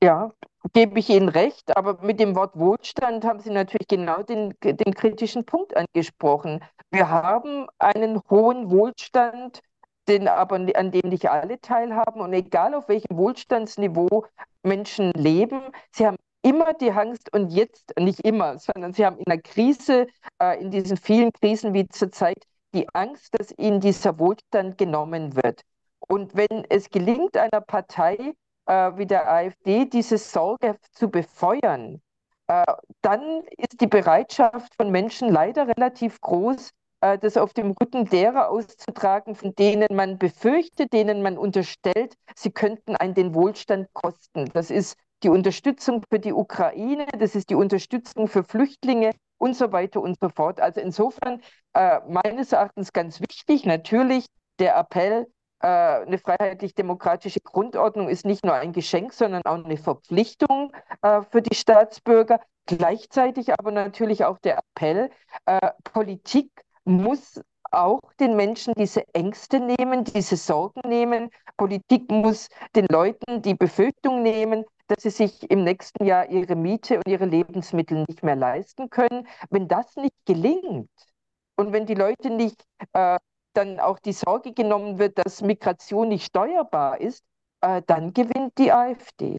Ja, gebe ich Ihnen recht, aber mit dem Wort Wohlstand haben Sie natürlich genau den, den kritischen Punkt angesprochen. Wir haben einen hohen Wohlstand, den aber, an dem nicht alle teilhaben. Und egal auf welchem Wohlstandsniveau Menschen leben, sie haben immer die Angst und jetzt, nicht immer, sondern sie haben in der Krise, äh, in diesen vielen Krisen wie zurzeit, die Angst, dass ihnen dieser Wohlstand genommen wird. Und wenn es gelingt, einer Partei, äh, wie der AfD diese Sorge zu befeuern, äh, dann ist die Bereitschaft von Menschen leider relativ groß, äh, das auf dem Rücken derer auszutragen, von denen man befürchtet, denen man unterstellt, sie könnten einen den Wohlstand kosten. Das ist die Unterstützung für die Ukraine, das ist die Unterstützung für Flüchtlinge und so weiter und so fort. Also insofern äh, meines Erachtens ganz wichtig, natürlich der Appell eine freiheitlich-demokratische Grundordnung ist nicht nur ein Geschenk, sondern auch eine Verpflichtung äh, für die Staatsbürger. Gleichzeitig aber natürlich auch der Appell, äh, Politik muss auch den Menschen diese Ängste nehmen, diese Sorgen nehmen. Politik muss den Leuten die Befürchtung nehmen, dass sie sich im nächsten Jahr ihre Miete und ihre Lebensmittel nicht mehr leisten können. Wenn das nicht gelingt und wenn die Leute nicht äh, dann auch die Sorge genommen wird, dass Migration nicht steuerbar ist, äh, dann gewinnt die AfD.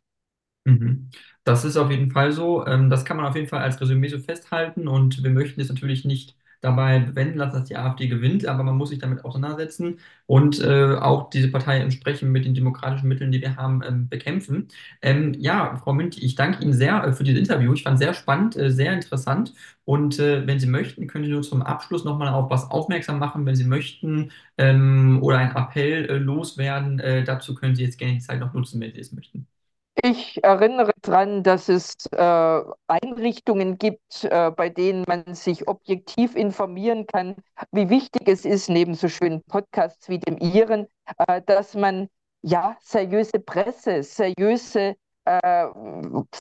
Mhm. Das ist auf jeden Fall so. Ähm, das kann man auf jeden Fall als Resümee so festhalten und wir möchten jetzt natürlich nicht dabei bewenden lassen, dass die AfD gewinnt, aber man muss sich damit auseinandersetzen und äh, auch diese Partei entsprechend mit den demokratischen Mitteln, die wir haben, ähm, bekämpfen. Ähm, ja, Frau Münch, ich danke Ihnen sehr äh, für dieses Interview. Ich fand es sehr spannend, äh, sehr interessant und äh, wenn Sie möchten, können Sie nur zum Abschluss nochmal auf was aufmerksam machen, wenn Sie möchten ähm, oder einen Appell äh, loswerden. Dazu können Sie jetzt gerne die Zeit noch nutzen, wenn Sie es möchten. Ich erinnere daran, dass es äh, Einrichtungen gibt, äh, bei denen man sich objektiv informieren kann, wie wichtig es ist, neben so schönen Podcasts wie dem Ihren, äh, dass man ja seriöse Presse, seriöse äh,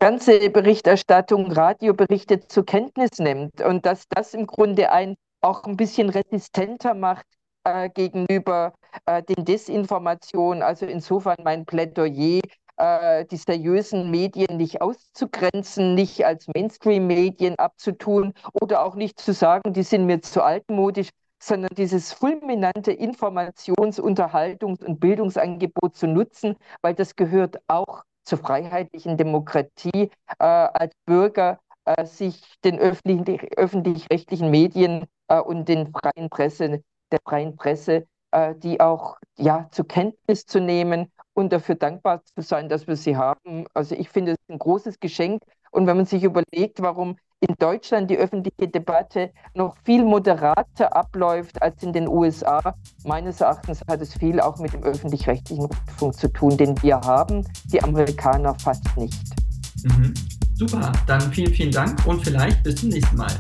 Fernsehberichterstattung, Radioberichte zur Kenntnis nimmt und dass das im Grunde ein auch ein bisschen resistenter macht äh, gegenüber äh, den Desinformationen. Also insofern mein Plädoyer äh, die seriösen Medien nicht auszugrenzen, nicht als Mainstream-Medien abzutun oder auch nicht zu sagen, die sind mir zu altmodisch, sondern dieses fulminante Informations-, Unterhaltungs- und Bildungsangebot zu nutzen, weil das gehört auch zur freiheitlichen Demokratie äh, als Bürger äh, sich den öffentlich, öffentlich-rechtlichen Medien äh, und den freien Presse, der freien Presse, äh, die auch ja, zur Kenntnis zu nehmen und dafür dankbar zu sein, dass wir sie haben. Also ich finde es ein großes Geschenk. Und wenn man sich überlegt, warum in Deutschland die öffentliche Debatte noch viel moderater abläuft als in den USA, meines Erachtens hat es viel auch mit dem öffentlich-rechtlichen Rundfunk zu tun, den wir haben, die Amerikaner fast nicht. Mhm. Super, dann vielen, vielen Dank und vielleicht bis zum nächsten Mal.